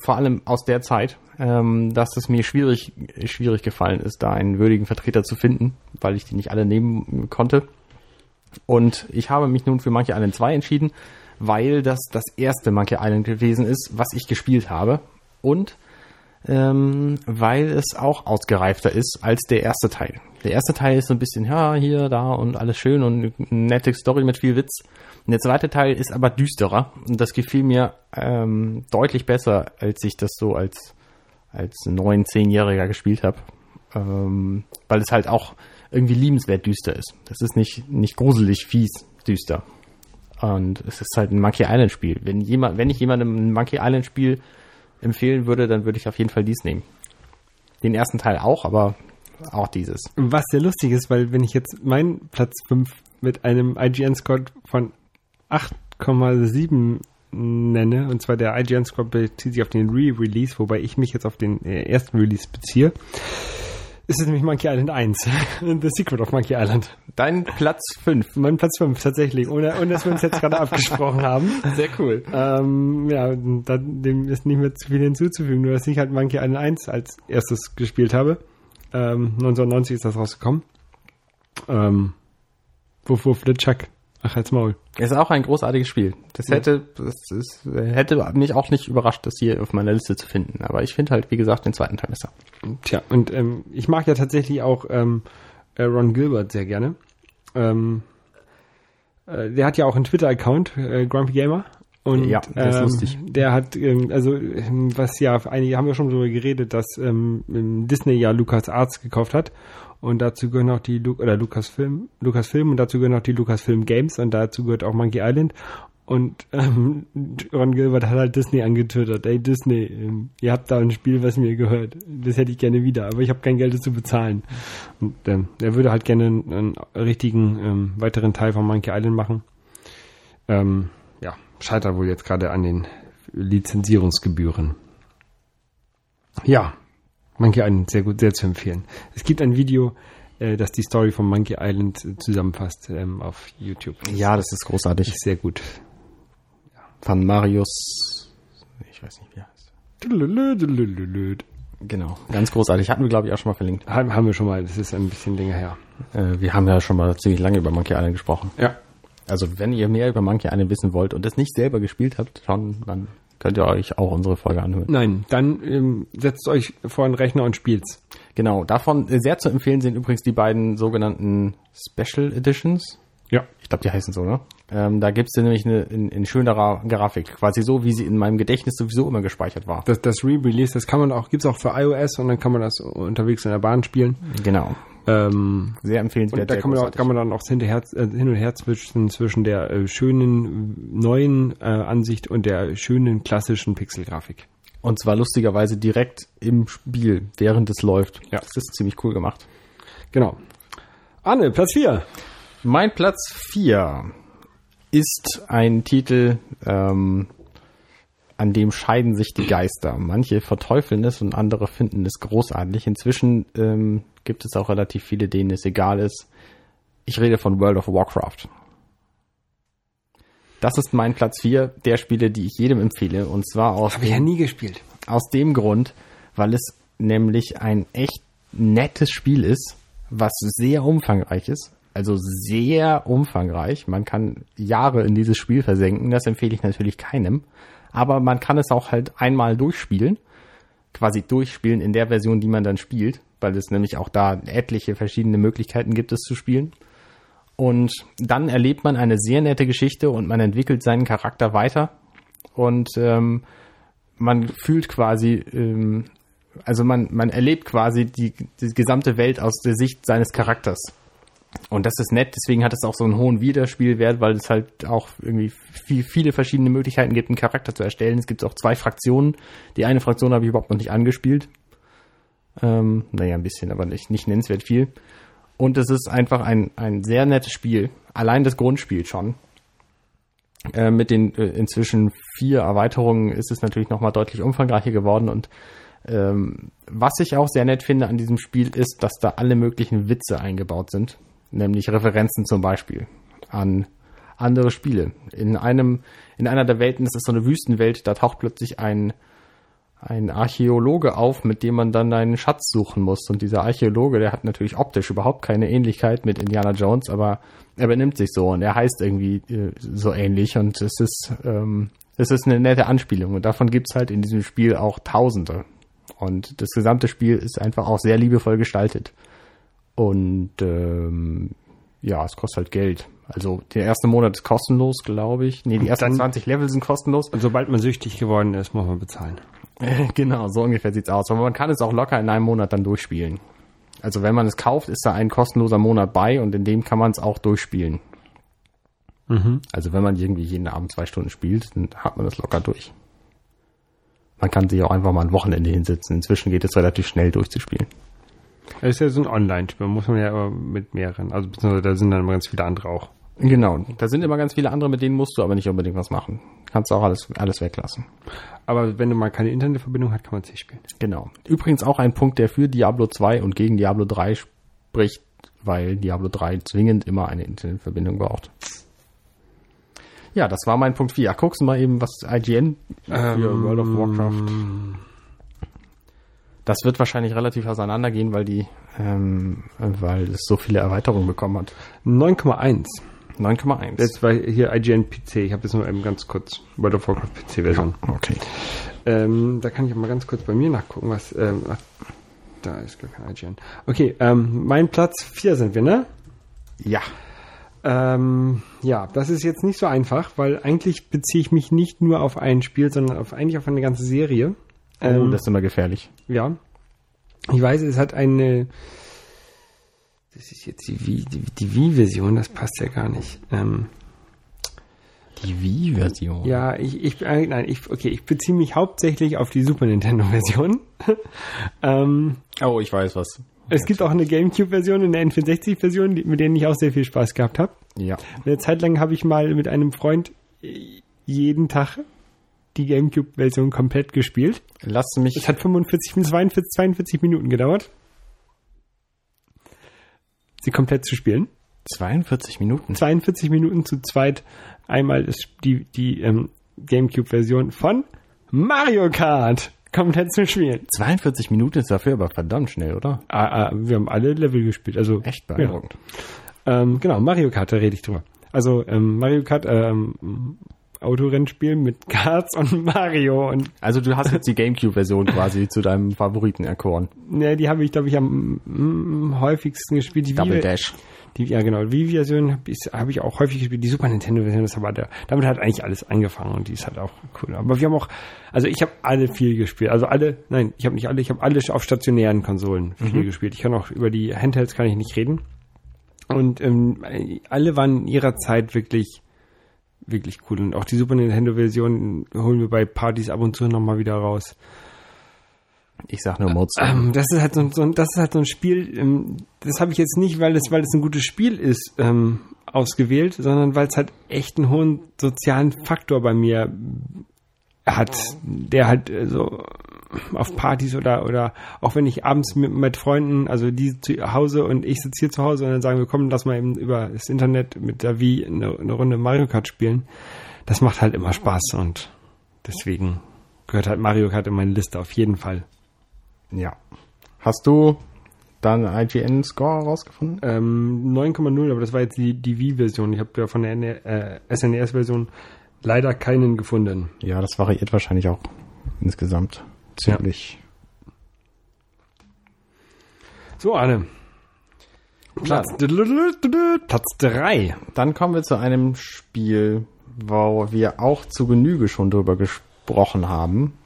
vor allem aus der Zeit, ähm, dass es mir schwierig, schwierig gefallen ist, da einen würdigen Vertreter zu finden, weil ich die nicht alle nehmen konnte. Und ich habe mich nun für Monkey Island 2 entschieden, weil das das erste Monkey Island gewesen ist, was ich gespielt habe. Und ähm, weil es auch ausgereifter ist als der erste Teil. Der erste Teil ist so ein bisschen, ja, hier, da und alles schön und eine nette Story mit viel Witz. Und der zweite Teil ist aber düsterer und das gefiel mir ähm, deutlich besser, als ich das so als, als neun, zehnjähriger gespielt habe. Ähm, weil es halt auch irgendwie liebenswert düster ist. Das ist nicht, nicht gruselig, fies, düster. Und es ist halt ein Monkey Island Spiel. Wenn jemand, wenn ich jemandem ein Monkey Island Spiel empfehlen würde, dann würde ich auf jeden Fall dies nehmen. Den ersten Teil auch, aber auch dieses. Was sehr lustig ist, weil wenn ich jetzt meinen Platz 5 mit einem IGN-Score von 8,7 nenne, und zwar der IGN-Score bezieht sich auf den Re-Release, wobei ich mich jetzt auf den äh, ersten Release beziehe, ist es nämlich Monkey Island 1. [laughs] The Secret of Monkey Island. Dein Platz 5. Mein Platz 5, tatsächlich, ohne, ohne dass wir uns jetzt gerade [laughs] abgesprochen haben. Sehr cool. Ähm, ja, da, dem ist nicht mehr zu viel hinzuzufügen, nur dass ich halt Monkey Island 1 als erstes gespielt habe. Ähm, 1990 ist das rausgekommen. Ähm, Wuff Wuff LeChuck. Ach, als Maul. Ist auch ein großartiges Spiel. Das hätte, das ist, hätte mich auch nicht überrascht, das hier auf meiner Liste zu finden. Aber ich finde halt, wie gesagt, den zweiten Teil besser. Tja, und ähm, ich mag ja tatsächlich auch ähm, äh, Ron Gilbert sehr gerne. Ähm, äh, der hat ja auch einen Twitter-Account, äh, Grumpy Gamer. Und Ja, der ist ähm, lustig. Der hat, ähm, also ähm, was ja, einige haben ja schon darüber geredet, dass ähm, Disney ja Lucas Arts gekauft hat. Und dazu gehören auch die Lu oder Lucasfilm, Lucasfilm und dazu gehören auch die Lucasfilm Games und dazu gehört auch Monkey Island. Und ähm, Ron Gilbert hat halt Disney angetwittert. Ey Disney, ähm, ihr habt da ein Spiel, was mir gehört. Das hätte ich gerne wieder, aber ich habe kein Geld dazu bezahlen. Und ähm, er würde halt gerne einen, einen richtigen ähm, weiteren Teil von Monkey Island machen. Ähm, scheitert wohl jetzt gerade an den Lizenzierungsgebühren. Ja, Monkey Island sehr gut, sehr zu empfehlen. Es gibt ein Video, äh, das die Story von Monkey Island äh, zusammenfasst ähm, auf YouTube. Ja, das ist großartig. ist sehr gut. Von Marius, ich weiß nicht, wie er heißt. Genau, ganz großartig. Hatten wir, glaube ich, auch schon mal verlinkt. haben wir schon mal, das ist ein bisschen länger her. Äh, wir haben ja schon mal ziemlich lange über Monkey Island gesprochen. Ja. Also, wenn ihr mehr über Monkey Island wissen wollt und es nicht selber gespielt habt, schon, dann könnt ihr euch auch unsere Folge anhören. Nein, dann ähm, setzt euch vor einen Rechner und spielt's. Genau, davon äh, sehr zu empfehlen sind übrigens die beiden sogenannten Special Editions. Ja. Ich glaube, die heißen so, ne? Ähm, da gibt's nämlich eine in, in schönerer Grafik, quasi so, wie sie in meinem Gedächtnis sowieso immer gespeichert war. Das, das Re-Release, das kann man auch, gibt's auch für iOS und dann kann man das unterwegs in der Bahn spielen. Genau. Ähm, Sehr empfehlenswert. und da kann man, auch, kann man dann auch hinterher, äh, hin und her zwischen, zwischen der äh, schönen neuen äh, Ansicht und der schönen klassischen Pixelgrafik. Und zwar lustigerweise direkt im Spiel, während es läuft. Ja. Das ist ziemlich cool gemacht. Genau. Anne, Platz 4. Mein Platz 4 ist ein Titel, ähm, an dem scheiden sich die Geister. Manche verteufeln es und andere finden es großartig. Inzwischen ähm, gibt es auch relativ viele, denen es egal ist. Ich rede von World of Warcraft. Das ist mein Platz 4 der Spiele, die ich jedem empfehle. Und zwar aus Habe ich ja nie gespielt. aus dem Grund, weil es nämlich ein echt nettes Spiel ist, was sehr umfangreich ist. Also sehr umfangreich. Man kann Jahre in dieses Spiel versenken. Das empfehle ich natürlich keinem. Aber man kann es auch halt einmal durchspielen. Quasi durchspielen in der Version, die man dann spielt. Weil es nämlich auch da etliche verschiedene Möglichkeiten gibt, es zu spielen. Und dann erlebt man eine sehr nette Geschichte und man entwickelt seinen Charakter weiter. Und ähm, man fühlt quasi, ähm, also man, man erlebt quasi die, die gesamte Welt aus der Sicht seines Charakters. Und das ist nett, deswegen hat es auch so einen hohen Wiederspielwert, weil es halt auch irgendwie viel, viele verschiedene Möglichkeiten gibt, einen Charakter zu erstellen. Es gibt auch zwei Fraktionen. Die eine Fraktion habe ich überhaupt noch nicht angespielt. Ähm, naja, ein bisschen, aber nicht, nicht nennenswert viel. Und es ist einfach ein, ein sehr nettes Spiel. Allein das Grundspiel schon. Äh, mit den äh, inzwischen vier Erweiterungen ist es natürlich nochmal deutlich umfangreicher geworden. Und ähm, was ich auch sehr nett finde an diesem Spiel ist, dass da alle möglichen Witze eingebaut sind. Nämlich Referenzen zum Beispiel an andere Spiele. In einem, in einer der Welten, das ist so eine Wüstenwelt, da taucht plötzlich ein, ein Archäologe auf, mit dem man dann einen Schatz suchen muss. Und dieser Archäologe, der hat natürlich optisch überhaupt keine Ähnlichkeit mit Indiana Jones, aber er benimmt sich so und er heißt irgendwie äh, so ähnlich und es ist, ähm, es ist eine nette Anspielung und davon gibt's halt in diesem Spiel auch Tausende. Und das gesamte Spiel ist einfach auch sehr liebevoll gestaltet. Und ähm, ja, es kostet halt Geld. Also der erste Monat ist kostenlos, glaube ich. Nee, die ersten dann- 20 Level sind kostenlos. Und sobald man süchtig geworden ist, muss man bezahlen. [laughs] Genau, so ungefähr sieht's aus. Aber man kann es auch locker in einem Monat dann durchspielen. Also wenn man es kauft, ist da ein kostenloser Monat bei und in dem kann man es auch durchspielen. Also wenn man irgendwie jeden Abend zwei Stunden spielt, dann hat man das locker durch. Man kann sich auch einfach mal ein Wochenende hinsetzen. Inzwischen geht es relativ schnell durchzuspielen. Das ist ja so ein Online-Spiel, muss man ja aber mit mehreren. Also beziehungsweise da sind dann immer ganz viele andere auch. Genau, da sind immer ganz viele andere, mit denen musst du aber nicht unbedingt was machen. Kannst auch alles, alles weglassen. Aber wenn du mal keine Internetverbindung hast, kann man es nicht spielen. Genau. Übrigens auch ein Punkt, der für Diablo 2 und gegen Diablo 3 spricht, weil Diablo 3 zwingend immer eine Internetverbindung braucht. Ja, das war mein Punkt 4. Guckst du mal eben, was IGN für Ähm, World of Warcraft. Das wird wahrscheinlich relativ auseinandergehen, weil die, ähm, weil es so viele Erweiterungen bekommen hat. 9,1. 9,1. Das war hier IGN PC. Ich habe jetzt nur eben ganz kurz World of Warcraft PC-Version. Okay. Ähm, da kann ich mal ganz kurz bei mir nachgucken, was. Ähm, ach, da ist gar kein IGN. Okay, ähm, mein Platz 4 sind wir, ne? Ja. Ähm, ja, das ist jetzt nicht so einfach, weil eigentlich beziehe ich mich nicht nur auf ein Spiel, sondern auf, eigentlich auf eine ganze Serie. Oh, Ähm, das ist immer gefährlich. ja. Ich weiß, es hat eine. Das ist jetzt die Wii- die, die Wii-Version, das passt ja gar nicht. Ähm, Die Wii-Version. ja, ich, ich, äh, nein, ich, okay, ich beziehe mich hauptsächlich auf die Super Nintendo-Version. [laughs] ähm, Oh, ich weiß was. es gibt auch eine GameCube-Version und eine N64-Version, die- mit denen ich auch sehr viel Spaß gehabt habe. Ja. Eine Zeit lang habe ich mal mit einem Freund äh, jeden Tag die GameCube-Version komplett gespielt. Lass mich. Es hat 45, 42, 42 Minuten gedauert, sie komplett zu spielen. 42 Minuten. 42 Minuten zu zweit einmal ist die, die ähm, GameCube-Version von Mario Kart komplett zu spielen. 42 Minuten ist dafür aber verdammt schnell, oder? Ah, ah, wir haben alle Level gespielt. Also Echt beeindruckend. Ähm, genau, Mario Kart, da rede ich drüber. Also ähm, Mario Kart, ähm, Autorennspiel mit Karts und Mario und Also du hast jetzt die Gamecube-Version quasi zu deinem Favoriten erkoren. ne, die habe ich glaube ich am mm, häufigsten gespielt. Die Double Wii- Dash. Die, ja, genau. Die Wii-Version habe ich, hab ich auch häufig gespielt. Die Super Nintendo-Version, das war der, damit hat eigentlich alles angefangen und die ist halt auch cool. Aber wir haben auch, also ich habe alle viel gespielt. Also alle, nein, ich habe nicht alle, ich habe alle auf stationären Konsolen viel gespielt. Ich kann auch über die Handhelds kann ich nicht reden. Und ähm, alle waren in ihrer Zeit wirklich, wirklich cool. Und auch die Super Nintendo-Version holen wir bei Partys ab und zu nochmal wieder raus. Ich sag nur Mods. Ähm, das ist halt so, ein- so das ist halt so ein Spiel, ähm, das habe ich jetzt nicht, weil es, weil es ein gutes Spiel ist, ähm, ausgewählt, sondern weil es halt echt einen hohen sozialen Faktor bei mir hat, der halt äh, so auf Partys oder oder auch wenn ich abends mit, mit Freunden, also die zu Hause und ich sitze hier zu Hause und dann sagen wir, komm, lass mal eben über das Internet mit der Wii eine, eine Runde Mario Kart spielen. Das macht halt immer Spaß und deswegen gehört halt Mario Kart in meine Liste auf jeden Fall. Ja. Hast du dann IGN-Score rausgefunden? Ähm, 9,0, aber das war jetzt die, die Wii-Version. Ich habe ja von der NE äh, SNES-Version leider keinen gefunden. Ja, das variiert wahrscheinlich auch insgesamt ziemlich. So, Arne. Platz, Platz 3. Dann kommen wir zu einem Spiel, wo wir auch zu Genüge schon drüber gesprochen haben.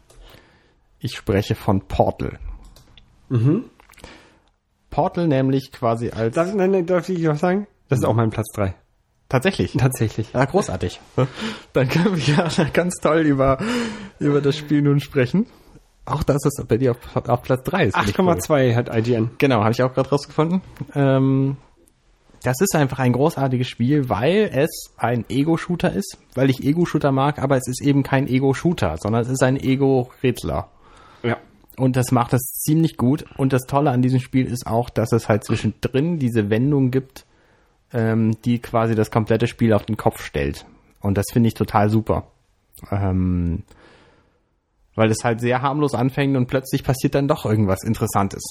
Ich spreche von Portal. Portal nämlich quasi als Darf, nein, nein, darf ich was sagen? Das ist auch mein Platz 3. tatsächlich. Tatsächlich. Ja, großartig. [laughs] Dann können wir ja ganz toll über, über das Spiel nun sprechen. Auch das ist bei dir auf, auf Platz 3 ist. finde ich cool. 8,2 hat IGN. Genau, habe ich auch gerade rausgefunden. Ähm, das ist einfach ein großartiges Spiel, weil es ein Ego-Shooter ist, weil ich Ego-Shooter mag, aber es ist eben kein Ego-Shooter, sondern es ist ein Ego-Rätsler. Ja. Und das macht es ziemlich gut. Und das Tolle an diesem Spiel ist auch, dass es halt zwischendrin diese Wendung gibt, ähm, die quasi das komplette Spiel auf den Kopf stellt. Und das finde ich total super. Ähm, weil es halt sehr harmlos anfängt und plötzlich passiert dann doch irgendwas Interessantes.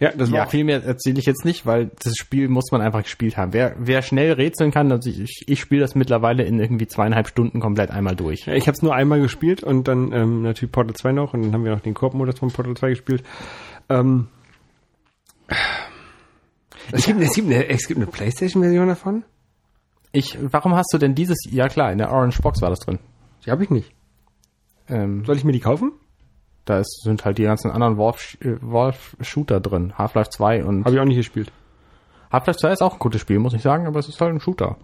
Ja, das war Ja, viel mehr erzähle ich jetzt nicht, weil das Spiel muss man einfach gespielt haben. Wer, wer schnell rätseln kann, also ich, ich spiele das mittlerweile in irgendwie zweieinhalb Stunden komplett einmal durch. Ja, ich habe es nur einmal gespielt und dann ähm, natürlich Portal 2 noch und dann haben wir noch den Koop-Modus von Portal 2 gespielt. Ähm, es, gibt, es, gibt eine, es gibt eine Playstation-Version davon? Ich, warum hast du denn dieses, ja klar, in der Orange Box war das drin. Die habe ich nicht. Ähm, Soll ich mir die kaufen? da ist, sind halt die ganzen anderen Wolf, äh, drin. Half-Life 2 und Habe ich auch nicht gespielt. Half-Life 2 ist auch ein gutes Spiel, muss ich sagen, aber es ist halt ein Shooter.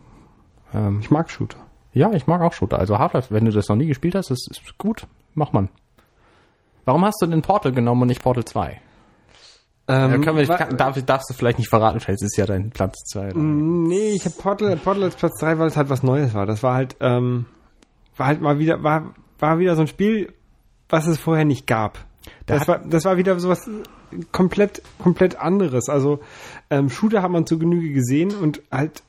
Ähm, Ich mag Shooter. ja, ich mag auch Shooter. Also Half-Life, wenn du das noch nie gespielt hast, ist, ist gut. Mach man. Warum hast du denn Portal genommen und nicht Portal 2? Ähm, Ja, wir, kann, darf, darfst du vielleicht nicht verraten, vielleicht ist es ja dein Platz 2. Nee, ich habe Portal, Portal als Platz 3, weil es halt was Neues war. Das war halt, ähm, war halt mal wieder, war, war wieder so ein Spiel, was es vorher nicht gab. Da Das war, das war wieder sowas komplett, komplett anderes. Also, ähm, Shooter hat man zur Genüge gesehen und halt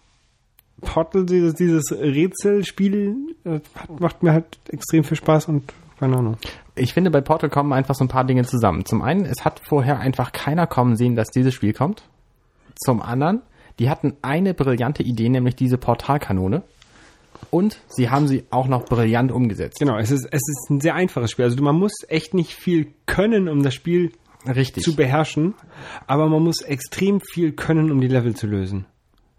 Portal, dieses, dieses Rätselspiel, äh, macht mir halt extrem viel Spaß und keine Ahnung. Ich finde, bei Portal kommen einfach so ein paar Dinge zusammen. Zum einen, es hat vorher einfach keiner kommen sehen, dass dieses Spiel kommt. Zum anderen, die hatten eine brillante Idee, nämlich diese Portalkanone. Und sie haben sie auch noch brillant umgesetzt. Genau, es ist, es ist ein sehr einfaches Spiel. Also man muss echt nicht viel können, um das Spiel Richtig. zu beherrschen, aber man muss extrem viel können, um die Level zu lösen.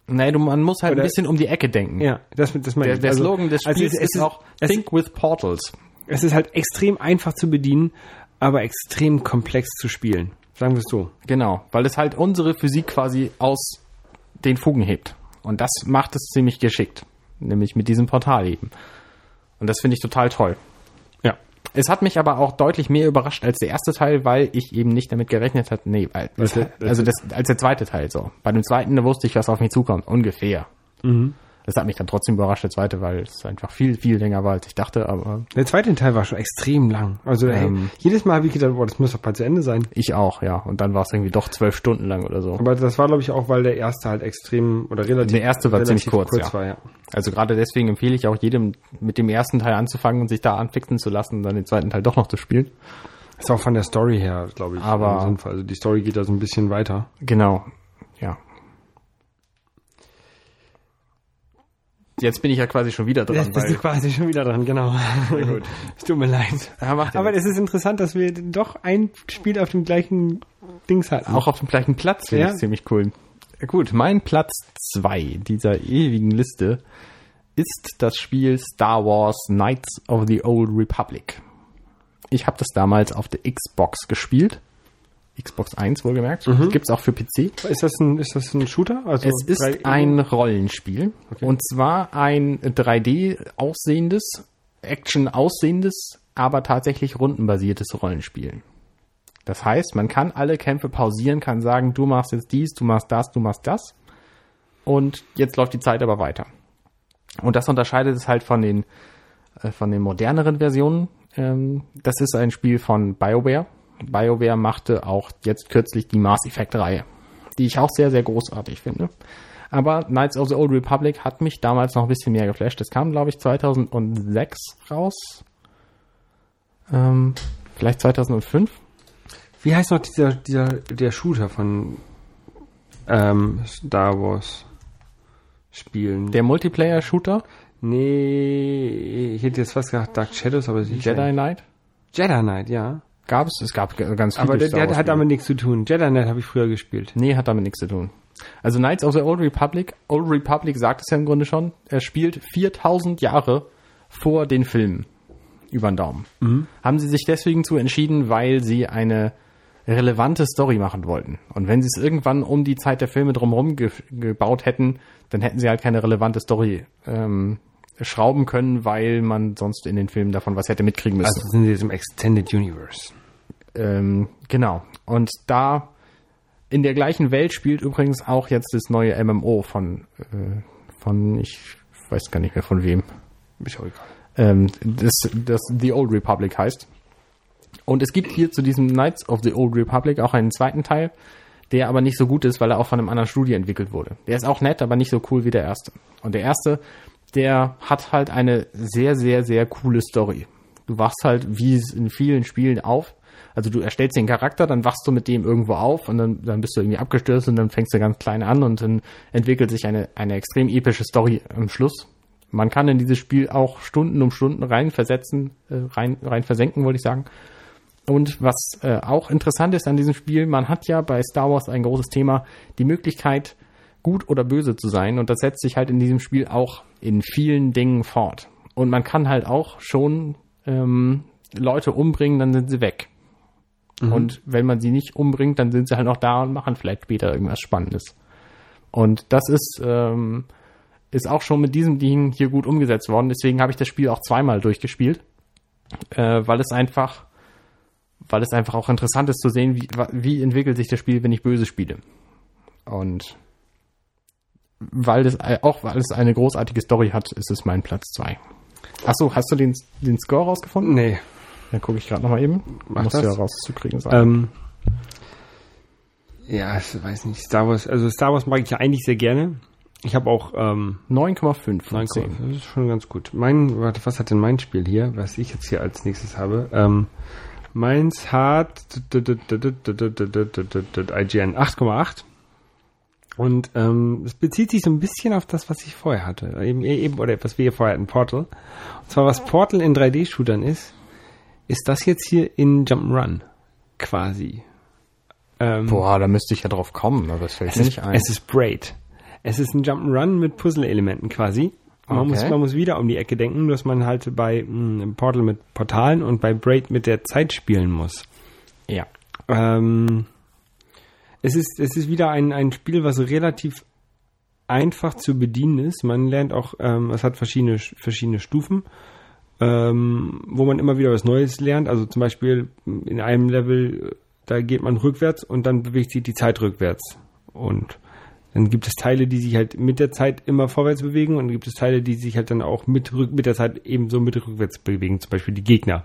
Nee, du, man muss halt Oder- ein bisschen um die Ecke denken. Ja, das, das meine Der, ich. der Also- Slogan des also Spiels es, es ist auch es, Think with Portals. es ist halt extrem einfach zu bedienen, aber extrem komplex zu spielen. Sagen wir es so. Genau, weil es halt unsere Physik quasi aus den Fugen hebt. Und das macht es ziemlich geschickt. Nämlich mit diesem Portal eben. Und das finde ich total toll. Ja. Es hat mich aber auch deutlich mehr überrascht als der erste Teil, weil ich eben nicht damit gerechnet hatte. Nee, der- also das, als der zweite Teil so. Bei dem zweiten da wusste ich, was auf mich zukommt. Ungefähr. Mhm. Das hat mich dann trotzdem überrascht, der zweite, weil es einfach viel, viel länger war, als ich dachte, aber Der zweite Teil war schon extrem lang. Also Ähm. jedes Mal habe ich gedacht, boah, das muss doch bald zu Ende sein. ich auch, ja. Und dann war es irgendwie doch zwölf Stunden lang oder so. Aber das war, glaube ich, auch, weil der erste halt extrem oder relativ. Der erste war ziemlich kurz, ja. war, ja. Also gerade deswegen empfehle ich auch jedem, mit dem ersten Teil anzufangen und sich da anfixen zu lassen und dann den zweiten Teil doch noch zu spielen. Ist auch von der Story her, glaube ich. Aber- sinnvoll. Also die Story geht da so ein bisschen weiter. Genau. Ja. Jetzt bin ich ja quasi schon wieder dran. Jetzt bist du quasi schon wieder dran, genau. gut. Es [laughs] tut mir leid. Ja, Aber es ist interessant, dass wir doch ein Spiel auf dem gleichen Dings hatten. auch auf dem gleichen Platz finde Ja. ich ziemlich cool. Gut, mein Platz zwei dieser ewigen Liste ist das Spiel Star Wars Knights of the Old Republic. Ich habe das damals auf der Xbox gespielt. Xbox 1 wohlgemerkt. Gibt's auch für PC. Ist das ein, ist das ein Shooter? Also Es ist drei- ein Rollenspiel. Und zwar ein 3D aussehendes, Action aussehendes, aber tatsächlich rundenbasiertes Rollenspiel. Das heißt, man kann alle Kämpfe pausieren, kann sagen, du machst jetzt dies, du machst das, du machst das. Und jetzt läuft die Zeit aber weiter. Und das unterscheidet es halt von den, äh, von den moderneren Versionen. Ähm, das ist ein Spiel von BioWare. BioWare machte auch jetzt kürzlich die Mass Effect Reihe, die ich auch sehr, sehr großartig finde. Aber Knights of the Old Republic hat mich damals noch ein bisschen mehr geflasht. Das kam, glaube ich, 2006 raus. Ähm, vielleicht 2005. Wie heißt noch dieser, dieser, der Shooter von ähm, Star Wars Spielen? Der Multiplayer-Shooter, nee, ich hätte jetzt fast gesagt Dark Shadows, aber sicher. Jedi Knight, Jedi Knight, ja. Gab es. Es gab ganz viele Aber der, der hat damit nichts zu tun. Jedi Knight habe ich früher gespielt. Nee, hat damit nichts zu tun. Also Knights of the Old Republic, Old Republic sagt es ja im Grunde schon, er spielt 4000 Jahre vor den Filmen über den Daumen. Haben sie sich deswegen zu entschieden, weil sie eine relevante Story machen wollten. Und wenn sie es irgendwann um die Zeit der Filme drumherum ge gebaut hätten, dann hätten sie halt keine relevante Story ähm, schrauben können, weil man sonst in den Filmen davon was hätte mitkriegen müssen. Also sind sie jetzt im Extended Universe. Ähm, genau. Und da in der gleichen Welt spielt übrigens auch jetzt das neue MMO von, äh, von ich weiß gar nicht mehr von wem. Ist auch egal. Ähm, das, das The Old Republic heißt. Und es gibt hier zu diesem Knights of the Old Republic auch einen zweiten Teil, der aber nicht so gut ist, weil er auch von einem anderen Studio entwickelt wurde. Der ist auch nett, aber nicht so cool wie der erste. Und der erste, der hat halt eine sehr, sehr, sehr coole Story. Du wachst halt, wie es in vielen Spielen auf. Also du erstellst den Charakter, dann wachst du mit dem irgendwo auf und dann, dann bist du irgendwie abgestürzt und dann fängst du ganz klein an und dann entwickelt sich eine, eine extrem epische Story am Schluss. Man kann in dieses Spiel auch Stunden um Stunden rein versetzen, äh, rein, rein versenken, wollte ich sagen. Und was äh, auch interessant ist an diesem Spiel, man hat ja bei Star Wars ein großes Thema, die Möglichkeit, gut oder böse zu sein. Und das setzt sich halt in diesem Spiel auch in vielen Dingen fort. Und man kann halt auch schon ähm, Leute umbringen, dann sind sie weg. Und wenn man sie nicht umbringt, dann sind sie halt noch da und machen vielleicht später irgendwas Spannendes. Und das ist, ähm, ist auch schon mit diesem Ding hier gut umgesetzt worden. Deswegen habe ich das Spiel auch zweimal durchgespielt, äh, weil es einfach, weil es einfach auch interessant ist zu sehen, wie, wie entwickelt sich das Spiel, wenn ich böse spiele. Und weil das äh, auch weil es eine großartige Story hat, ist es mein Platz zwei. Achso, hast du den, den Score rausgefunden? Nee. Dann gucke ich gerade nochmal eben. Mach Muss das. ja rauszukriegen sein. Ähm, ja, ich weiß nicht. Star Wars, also Star Wars mag ich ja eigentlich sehr gerne. Ich habe auch ähm, 9,5 von 9, 10. das ist schon ganz gut. Mein, warte, was hat denn mein Spiel hier, was ich jetzt hier als nächstes habe? Ähm, meins hat IGN 8,8. Und ähm, es bezieht sich so ein bisschen auf das, was ich vorher hatte. Eben, eben oder was wir hier vorher hatten, Portal. Und zwar, was Portal in 3D-Shootern ist, ist das jetzt hier in Jump'n'Run quasi. Ähm, Boah, da müsste ich ja drauf kommen, aber das fällt es mir ist, nicht ein. es ist Braid. Es ist ein Jump'n'Run mit Puzzle-Elementen quasi. Man, Okay. muss, man muss wieder um die Ecke denken, dass man halt bei mh, Portal mit Portalen und bei Braid mit der Zeit spielen muss. ja. Ähm, es ist, es ist wieder ein, ein Spiel, was relativ einfach zu bedienen ist. Man lernt auch, ähm, es hat verschiedene, verschiedene Stufen, ähm, wo man immer wieder was Neues lernt. Also zum Beispiel in einem Level, da geht man rückwärts und dann bewegt sich die Zeit rückwärts. Und dann gibt es Teile, die sich halt mit der Zeit immer vorwärts bewegen und dann gibt es Teile, die sich halt dann auch mit, mit der Zeit ebenso mit rückwärts bewegen, zum Beispiel die Gegner.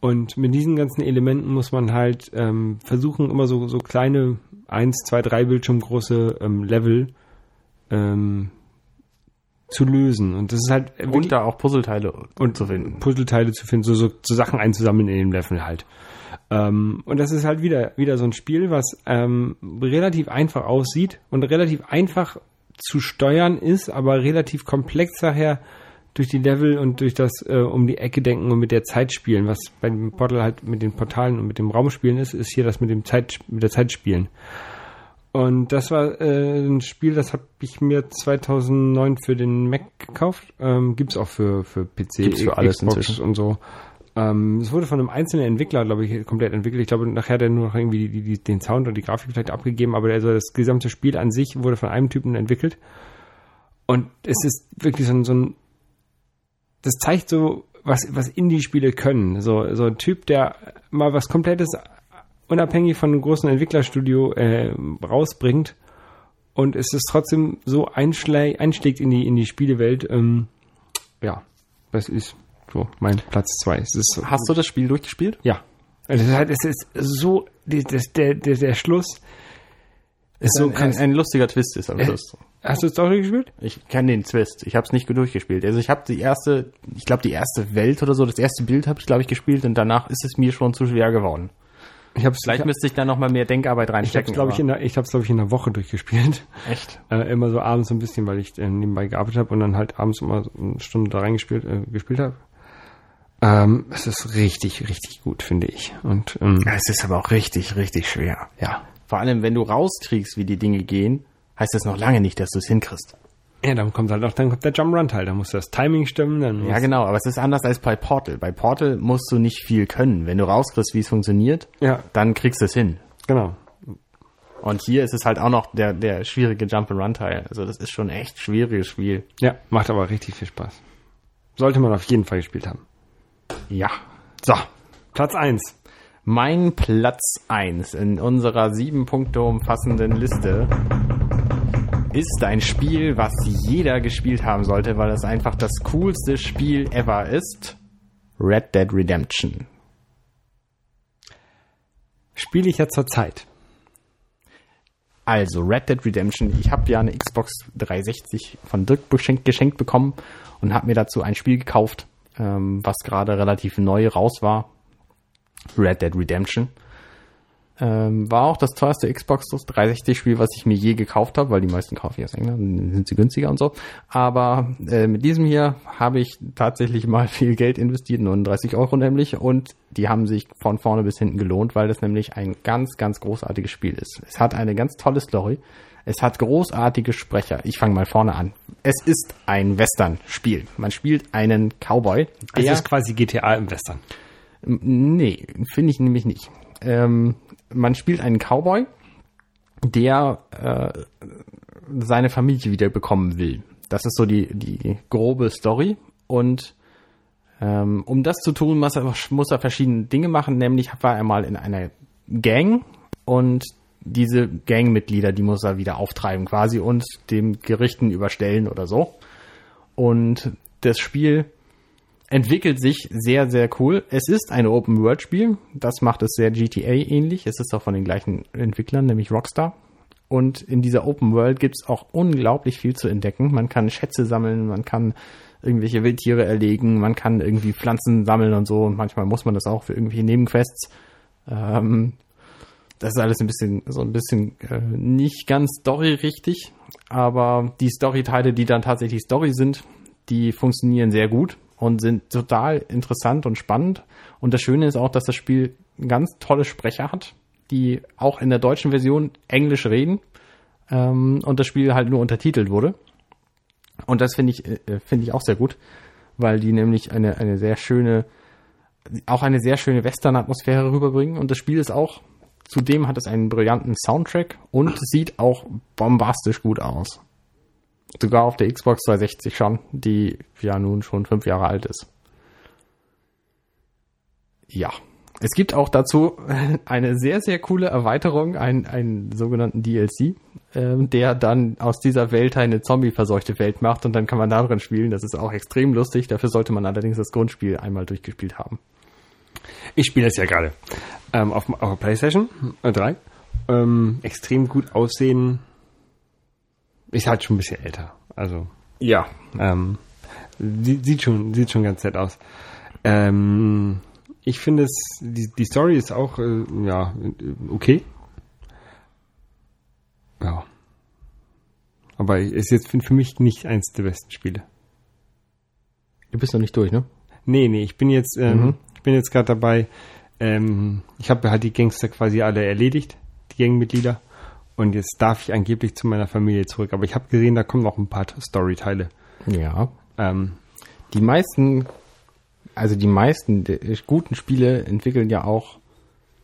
Und mit diesen ganzen Elementen muss man halt ähm, versuchen, immer so, so kleine 1, 2, 3 Bildschirm große ähm, Level ähm, zu lösen. Und das ist halt Und da auch Puzzleteile und zu finden. Puzzleteile zu finden, so, so, so Sachen einzusammeln in dem Level halt. Ähm, und das ist halt wieder, wieder so ein Spiel, was ähm, relativ einfach aussieht und relativ einfach zu steuern ist, aber relativ komplex daher durch die Level und durch das äh, um die Ecke denken und mit der Zeit spielen, was bei dem Portal halt mit den Portalen und mit dem Raumspielen ist, ist hier das mit dem Zeit mit der Zeit spielen. Und das war äh, ein Spiel, das habe ich mir 2009 für den Mac gekauft. Ähm, gibt's auch für für PC, Gibt's für alles Xbox inzwischen. und so. Ähm, es wurde von einem einzelnen Entwickler, glaube ich, komplett entwickelt. Ich glaube, nachher hat er nur noch irgendwie die, die, den Sound und die Grafik vielleicht abgegeben, aber also das gesamte Spiel an sich wurde von einem Typen entwickelt. Und es ist wirklich so ein, so ein das zeigt so, was, was Indie-Spiele können. So, so ein Typ, der mal was komplettes unabhängig von einem großen Entwicklerstudio äh, rausbringt und es ist trotzdem so einschlägt, einschlägt in die, in die Spielewelt. Ähm, ja, das ist so mein Platz zwei. Es ist so, Hast du das Spiel durchgespielt? ja. Also es ist, halt, es ist so, das, der, der, der Schluss ist so ein, ein, ein lustiger Twist ist am Äh, Schluss. Hast du es doch gespielt? Ich kenne den Twist. Ich habe es nicht durchgespielt. Also ich habe die erste, ich glaube die erste Welt oder so, das erste Bild habe ich glaube ich gespielt und danach ist es mir schon zu schwer geworden. Ich habe es, Vielleicht müsste ich da noch mal mehr Denkarbeit ich habe reinstecken. glaube ich in der, ich habe glaube ich in der Woche durchgespielt. echt. [laughs] Äh, immer so abends so ein bisschen, weil ich äh, nebenbei gearbeitet habe und dann halt abends immer so eine Stunde da reingespielt äh, gespielt habe. Ähm, es ist richtig, richtig gut, finde ich. Und ähm, Es ist aber auch richtig, richtig schwer. ja. Vor allem, wenn du rauskriegst, wie die Dinge gehen, heißt das noch lange nicht, dass du es hinkriegst. Ja, dann kommt halt auch, dann kommt der Jump-Run-Teil, da muss das Timing stimmen, dann Ja, genau, aber es ist anders als bei Portal. Bei Portal musst du nicht viel können. Wenn du rauskriegst, wie es funktioniert, Ja, dann kriegst du es hin. genau. Und hier ist es halt auch noch der, der schwierige Jump-and-Run-Teil. Also das ist schon ein echt schwieriges Spiel. Ja, macht aber richtig viel Spaß. Sollte man auf jeden Fall gespielt haben. Ja. So, Platz eins. Mein Platz eins in unserer sieben Punkte umfassenden Liste ist ein Spiel, was jeder gespielt haben sollte, weil es einfach das coolste Spiel ever ist. Red Dead Redemption. Spiele ich ja zur Zeit. Also Red Dead Redemption. Ich habe ja eine Xbox 360 von Dirk geschenkt, geschenkt bekommen und habe mir dazu ein Spiel gekauft, ähm, was gerade relativ neu raus war. Red Dead Redemption. Ähm, war auch das teuerste Xbox 360 Spiel, was ich mir je gekauft habe, weil die meisten kaufe ich aus England, dann sind sie günstiger und so. Aber äh, mit diesem hier habe ich tatsächlich mal [laughs] viel Geld investiert, 39 Euro nämlich, und die haben sich von vorne bis hinten gelohnt, weil das nämlich ein ganz, ganz großartiges Spiel ist. Es hat eine ganz tolle Story. Es hat großartige Sprecher. Ich fange mal vorne an. Es ist ein Western-Spiel. Man spielt einen Cowboy. Es ist quasi GTA im Western. Nee, finde ich nämlich nicht. Ähm, man spielt einen Cowboy, der äh, seine Familie wieder bekommen will. Das ist so die, die grobe Story. Und ähm, um das zu tun, muss er, muss er verschiedene Dinge machen. Nämlich war er mal in einer Gang und diese Gangmitglieder, die muss er wieder auftreiben quasi und dem Gerichten überstellen oder so. Und das Spiel entwickelt sich sehr, sehr cool. Es ist ein Open-World-Spiel. Das macht es sehr GTA-ähnlich. Es ist auch von den gleichen Entwicklern, nämlich Rockstar. Und in dieser Open World gibt es auch unglaublich viel zu entdecken. Man kann Schätze sammeln, man kann irgendwelche Wildtiere erlegen, man kann irgendwie Pflanzen sammeln und so. Und manchmal muss man das auch für irgendwelche Nebenquests. Ähm, das ist alles ein bisschen, so ein bisschen äh, nicht ganz story-richtig. Aber die Story-Teile, die dann tatsächlich Story sind, die funktionieren sehr gut und sind total interessant und spannend. Und das Schöne ist auch, dass das Spiel ganz tolle Sprecher hat, die auch in der deutschen Version Englisch reden ähm, und das Spiel halt nur untertitelt wurde. Und das finde ich, äh, finde ich auch sehr gut, weil die nämlich eine, eine sehr schöne, auch eine sehr schöne Western-Atmosphäre rüberbringen. Und das Spiel ist auch, zudem hat es einen brillanten Soundtrack und sieht auch bombastisch gut aus. Sogar auf der Xbox 360 schon, die ja nun schon fünf Jahre alt ist. Ja. Es gibt auch dazu [laughs] eine sehr, sehr coole Erweiterung, einen, einen sogenannten DLC, ähm, der dann aus dieser Welt eine zombie-verseuchte Welt macht und dann kann man darin spielen. Das ist auch extrem lustig. Dafür sollte man allerdings das Grundspiel einmal durchgespielt haben. Ich spiele das ja gerade ähm, auf, auf PlayStation äh, 3. Ähm, extrem gut aussehen. Ist halt schon ein bisschen älter. Also Ja. ähm, sie- sieht schon sieht schon ganz nett aus. Ähm, ich finde es die, die Story ist auch äh, ja okay. Ja. Aber ist jetzt für, für mich nicht eins der besten Spiele. Du bist noch nicht durch, ne? Nee, nee, ich bin jetzt, ähm, mhm. ich bin jetzt gerade dabei, ähm, ich habe halt die Gangster quasi alle erledigt, die Gangmitglieder. Und jetzt darf ich angeblich zu meiner Familie zurück. Aber ich habe gesehen, da kommen noch ein paar Storyteile. Ja. Ähm, die meisten, also die meisten guten Spiele entwickeln ja auch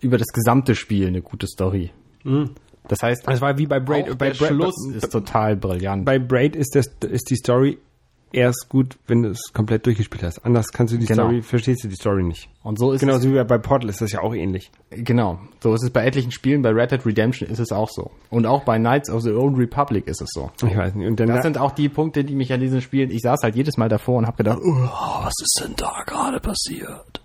über das gesamte Spiel eine gute Story. Mhm. Das heißt, es war wie bei Braid. Bei der Braid, Schluss ist total brillant. Bei Braid ist, das, ist die Story erst gut, wenn du es komplett durchgespielt hast. Anders kannst du die genau. Story, verstehst du die Story nicht. Und so ist Genauso wie bei Portal ist das ja auch ähnlich. Genau. So ist es bei etlichen Spielen, bei Red Dead Redemption ist es auch so. Und auch bei Knights of the Old Republic ist es so. Ich weiß nicht. Und dann das sind auch die Punkte, die mich an diesen Spielen, ich saß halt jedes Mal davor und habe gedacht, oh, was ist denn da gerade passiert?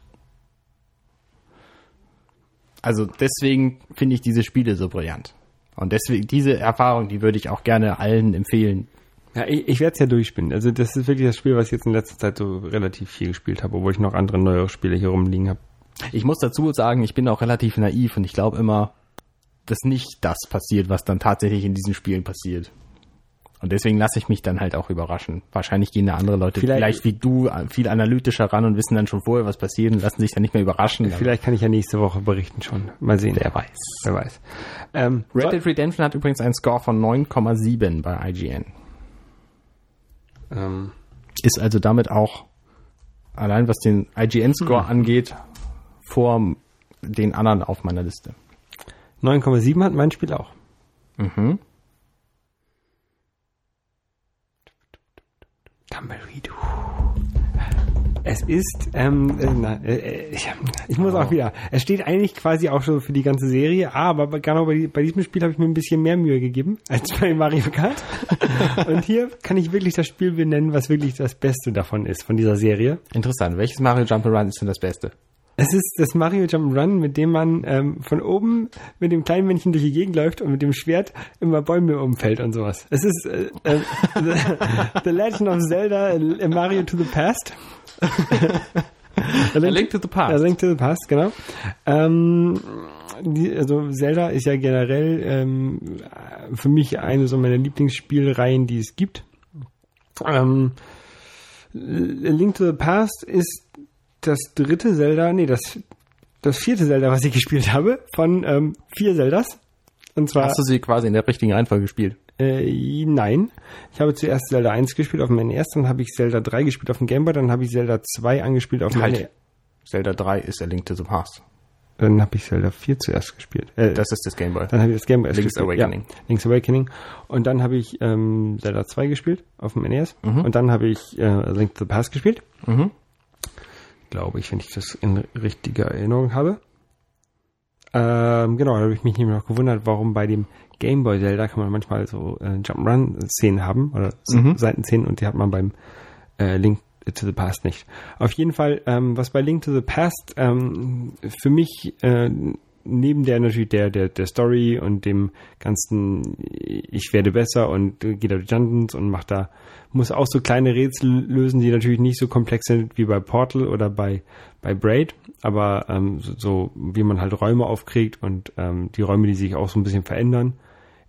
Also deswegen finde ich diese Spiele so brillant. Und deswegen, diese Erfahrung, die würde ich auch gerne allen empfehlen, ja, ich, ich werde es ja durchspielen. Also das ist wirklich das Spiel, was ich jetzt in letzter Zeit so relativ viel gespielt habe, obwohl ich noch andere neuere Spiele hier rumliegen habe. Ich muss dazu sagen, ich bin auch relativ naiv und ich glaube immer, dass nicht das passiert, was dann tatsächlich in diesen Spielen passiert. Und deswegen lasse ich mich dann halt auch überraschen. Wahrscheinlich gehen da andere Leute vielleicht, vielleicht, wie du viel analytischer ran und wissen dann schon vorher, was passiert und lassen sich dann nicht mehr überraschen. Vielleicht kann ich ja nächste Woche berichten schon. Mal sehen. Wer weiß. Wer weiß. Ähm, Red Dead Redemption hat übrigens einen Score von 9,7 bei IGN. Ähm, ist also damit auch allein was den IGN-Score mhm. angeht, vor den anderen auf meiner Liste. 9,7 hat mein Spiel auch. Mhm. Tumbleweed. Es ist, ähm, äh, na, äh, ich, ich muss auch wieder, es steht eigentlich quasi auch schon für die ganze Serie, aber genau bei, bei diesem Spiel habe ich mir ein bisschen mehr Mühe gegeben als bei Mario Kart. [laughs] Und hier kann ich wirklich das Spiel benennen, was wirklich das Beste davon ist, von dieser Serie. Interessant. Welches Mario Jump'n'Run ist denn das Beste? Es ist das Mario Jump'n'Run, mit dem man ähm, von oben mit dem kleinen Männchen durch die Gegend läuft und mit dem Schwert immer Bäume umfällt und sowas. Es ist äh, äh, the, the Legend of Zelda äh, Mario to the Past. A Link to the Past. A Link to the Past, genau. Ähm, die, also Zelda ist ja generell ähm, für mich eine so meiner Lieblingsspielreihen, die es gibt. Ähm, A Link to the Past ist das dritte Zelda, nee, das, das vierte Zelda, was ich gespielt habe, von ähm, vier Zeldas. Und zwar. Hast du sie quasi in der richtigen Reihenfolge gespielt? Äh, nein. Ich habe zuerst Zelda 1 gespielt auf dem NES, dann habe ich Zelda 3 gespielt auf dem Game Boy, dann habe ich Zelda 2 angespielt auf dem halt. NES. Zelda 3 ist A Link to the Past. Dann habe ich Zelda 4 zuerst gespielt. Äh, das ist das Game Boy. Dann habe ich das Game Boy Link's gespielt. Awakening. Ja, Link's Awakening. Und dann habe ich ähm, Zelda 2 gespielt auf dem NES. Mhm. Und dann habe ich äh, Link to the Past gespielt. Mhm. Glaube ich, wenn ich das in richtiger Erinnerung habe. Ähm, genau, da habe ich mich nämlich noch gewundert, warum bei dem Game Boy Zelda kann man manchmal so äh, Jump'n'Run-Szenen haben oder mhm. Seitenszenen und die hat man beim äh, Link to the Past nicht. Auf jeden Fall, ähm, was bei Link to the Past ähm, für mich äh, neben der natürlich der, der, der Story und dem ganzen ich werde besser und äh, geht auf die Dungeons und macht da, muss auch so kleine Rätsel lösen, die natürlich nicht so komplex sind wie bei Portal oder bei, bei Braid, aber ähm, so, so wie man halt Räume aufkriegt und ähm, die Räume, die sich auch so ein bisschen verändern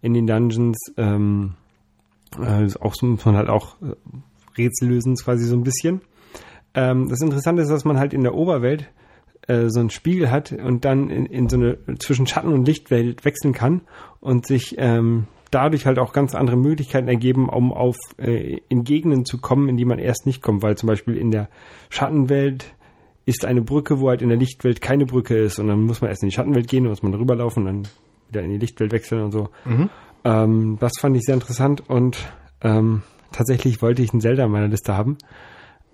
in den Dungeons, ähm, äh, auch so muss man halt auch äh, Rätsel lösen, quasi so ein bisschen. Ähm, das Interessante ist, dass man halt in der Oberwelt äh, so einen Spiegel hat und dann in, in so eine zwischen Schatten- und Lichtwelt wechseln kann und sich ähm, dadurch halt auch ganz andere Möglichkeiten ergeben, um auf äh, in Gegenden zu kommen, in die man erst nicht kommt, weil zum Beispiel in der Schattenwelt ist eine Brücke, wo halt in der Lichtwelt keine Brücke ist und dann muss man erst in die Schattenwelt gehen, dann muss man rüberlaufen und dann wieder in die Lichtwelt wechseln und so. Mhm. Ähm, das fand ich sehr interessant und ähm, tatsächlich wollte ich einen Zelda in meiner Liste haben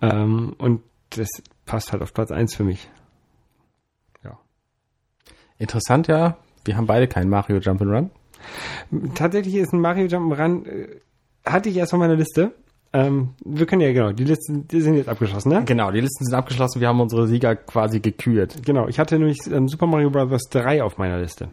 ähm, und das passt halt auf Platz 1 für mich. Interessant ja, wir haben beide keinen Mario Jump'n'Run. Tatsächlich ist ein Mario Jump'n'Run, äh, hatte ich erst auf meiner Liste. Ähm, wir können ja, genau, die Listen die sind jetzt abgeschlossen, ne? Genau, die Listen sind abgeschlossen, wir haben unsere Sieger quasi gekürt. Genau, ich hatte nämlich ähm, Super Mario Bros. 3 auf meiner Liste.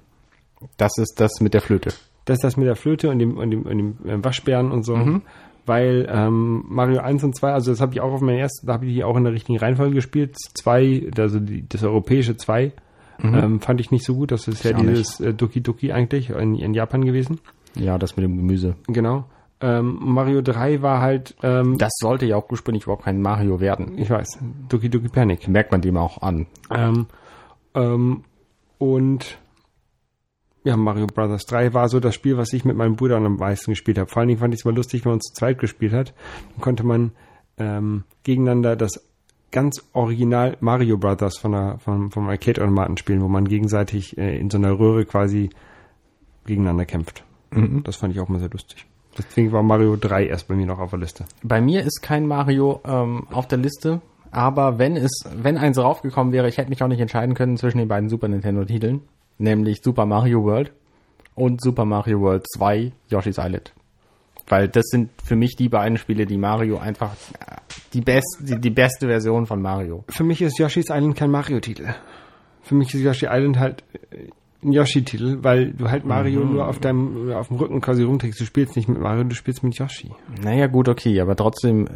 Das ist das mit der Flöte. Das ist das mit der Flöte und dem, und dem, und dem äh, Waschbären und so. Mhm. Weil ähm, Mario 1 und 2, also das habe ich auch auf meiner ersten, da habe ich die auch in der richtigen Reihenfolge gespielt. 2, also die, das europäische 2 Mhm. Ähm, fand ich nicht so gut. Das ist ja dieses äh, Doki Doki eigentlich in, in, Japan gewesen. Ja, das mit dem Gemüse. Genau. Ähm, Mario 3 war halt, ähm, Das sollte ja auch ursprünglich überhaupt kein Mario werden. ich weiß, Doki Doki Panic. Merkt man dem auch an. Ähm, ähm, und ja, Mario Brothers 3 war so das Spiel, was ich mit meinem Bruder am meisten gespielt habe. Vor allen Dingen fand ich es mal lustig, wenn man zu zweit gespielt hat. Dann konnte man ähm, gegeneinander das ganz original Mario Brothers von der, von, vom Arcade-Automaten spielen, wo man gegenseitig äh, in so einer Röhre quasi gegeneinander kämpft. Das fand ich auch mal sehr lustig. Deswegen war Mario 3 erst bei mir noch auf der Liste. Bei mir ist kein Mario ähm, auf der Liste, aber wenn es, wenn eins raufgekommen wäre, ich hätte mich auch nicht entscheiden können zwischen den beiden Super Nintendo Titeln, nämlich Super Mario World und Super Mario World 2 Yoshi's Island. Weil das sind für mich die beiden Spiele, die Mario einfach äh, die beste, die, die beste Version von Mario. Für mich ist Yoshi's Island kein Mario-Titel. Für mich ist Yoshi Island halt äh, ein Yoshi-Titel, weil du halt Mario nur auf deinem auf dem Rücken quasi rumträgst. Du spielst nicht mit Mario, du spielst mit Yoshi. Naja, gut, okay, aber trotzdem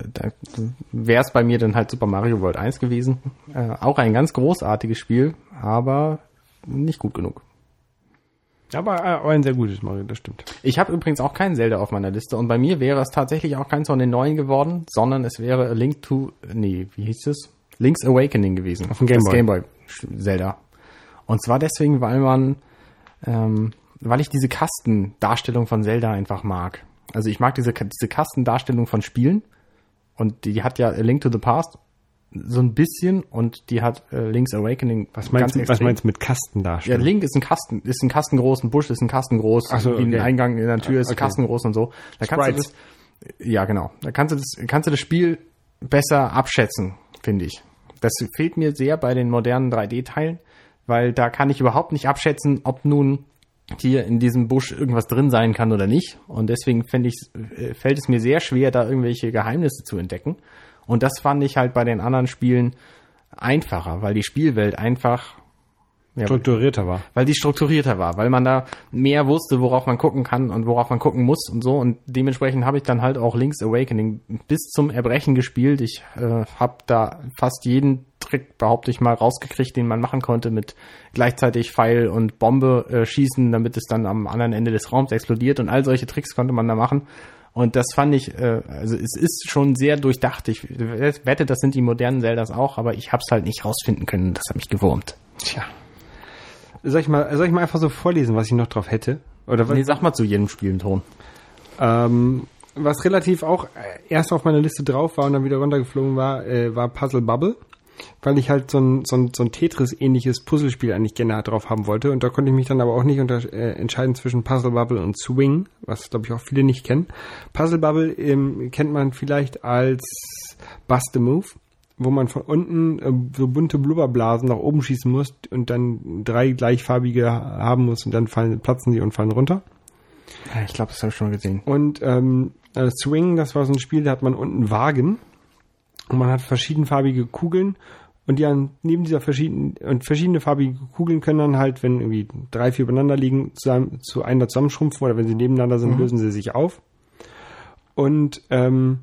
wäre es bei mir dann halt Super Mario World 1 gewesen. Äh, auch ein ganz großartiges Spiel, aber nicht gut genug. Aber, äh, aber ein sehr gutes Mario, das stimmt. Ich habe übrigens auch kein Zelda auf meiner Liste und bei mir wäre es tatsächlich auch keins von den neuen geworden, sondern es wäre A Link to, nee, wie hieß es? Link's Awakening gewesen. Auf dem Game Boy. Game Boy Zelda. Und zwar deswegen, weil man, ähm, weil ich diese Kastendarstellung von Zelda einfach mag. Also ich mag diese, diese Kastendarstellung von Spielen und die hat ja A Link to the Past so ein bisschen und die hat äh, Link's Awakening Was meinst, du, was meinst du mit Ja, Kastendarstellung? Link ist ein Kasten, ist ein Kasten groß, ein Busch ist ein Kasten groß, Ach so, wie ein okay. Eingang in der Tür ist ein Okay. Kasten groß und so. Da kannst du Sprites. das, ja genau, da kannst du das, kannst du das Spiel besser abschätzen, finde ich. Das fehlt mir sehr bei den modernen 3D-Teilen, weil da kann ich überhaupt nicht abschätzen, ob nun hier in diesem Busch irgendwas drin sein kann oder nicht. Und deswegen ich, äh, fällt es mir sehr schwer, da irgendwelche Geheimnisse zu entdecken. Und das fand ich halt bei den anderen Spielen einfacher, weil die Spielwelt einfach ja, strukturierter war. weil die strukturierter war, weil man da mehr wusste, worauf man gucken kann und worauf man gucken muss und so. Und dementsprechend habe ich dann halt auch Link's Awakening bis zum Erbrechen gespielt. Ich äh, habe da fast jeden Trick, behaupte ich mal, rausgekriegt, den man machen konnte mit gleichzeitig Pfeil und Bombe äh, schießen, damit es dann am anderen Ende des Raums explodiert. Und all solche Tricks konnte man da machen. Und das fand ich, äh, also es ist schon sehr durchdacht. Ich wette, das sind die modernen Zeldas auch, aber ich habe es halt nicht rausfinden können. Das hat mich gewurmt. Tja. Soll ich mal, soll ich mal einfach so vorlesen, was ich noch drauf hätte? Oder was, Nee, sag mal zu jedem Spiel einen Ton. ähm, was relativ auch erst auf meiner Liste drauf war und dann wieder runtergeflogen war, äh, war Puzzle Bubble. Weil ich halt so ein, so ein, so ein Tetris-ähnliches Puzzlespiel eigentlich gerne drauf haben wollte. Und da konnte ich mich dann aber auch nicht unter, äh, entscheiden zwischen Puzzle Bubble und Swing, was glaube ich auch viele nicht kennen. Puzzle Bubble ähm, kennt man vielleicht als Bust a Move, wo man von unten äh, so bunte Blubberblasen nach oben schießen muss und dann drei gleichfarbige haben muss und dann fallen, platzen die und fallen runter. Ja, ich glaube, das habe ich schon gesehen. Und ähm, äh, Swing, das war so ein Spiel, da hat man unten Wagen und man hat verschiedenfarbige Kugeln und die an, neben dieser verschiedenen und verschiedene farbige Kugeln können dann halt, wenn irgendwie drei, vier übereinander liegen, zusammen, zu einer zusammenschrumpfen oder wenn sie nebeneinander sind, lösen sie sich auf. Und ähm,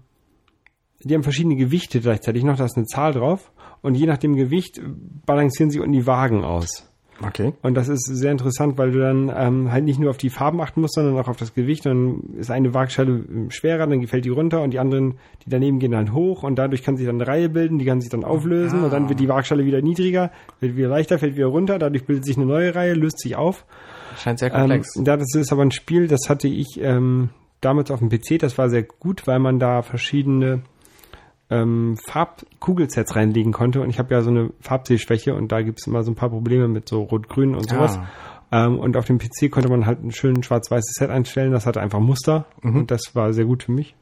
die haben verschiedene Gewichte gleichzeitig noch, da ist eine Zahl drauf und je nach dem Gewicht balancieren sie unten die Wagen aus. Okay. Und das ist sehr interessant, weil du dann ähm, halt nicht nur auf die Farben achten musst, sondern auch auf das Gewicht. Dann ist eine Waagschale ähm, schwerer, dann fällt die runter und die anderen, die daneben gehen dann hoch und dadurch kann sich dann eine Reihe bilden, die kann sich dann auflösen und dann wird die Waagschale wieder niedriger, wird wieder leichter, fällt wieder runter, dadurch bildet sich eine neue Reihe, löst sich auf. Scheint sehr Ähm, komplex. ja, das ist aber ein Spiel, das hatte ich ähm, damals auf dem PC, das war sehr gut, weil man da verschiedene ähm, Farbkugelsets reinlegen konnte und ich habe ja so eine Farbsehschwäche und da gibt's immer so ein paar Probleme mit so Rot-Grün und sowas. Ähm, und auf dem PC konnte man halt ein schön schwarz-weißes Set einstellen, das hatte einfach Muster und das war sehr gut für mich.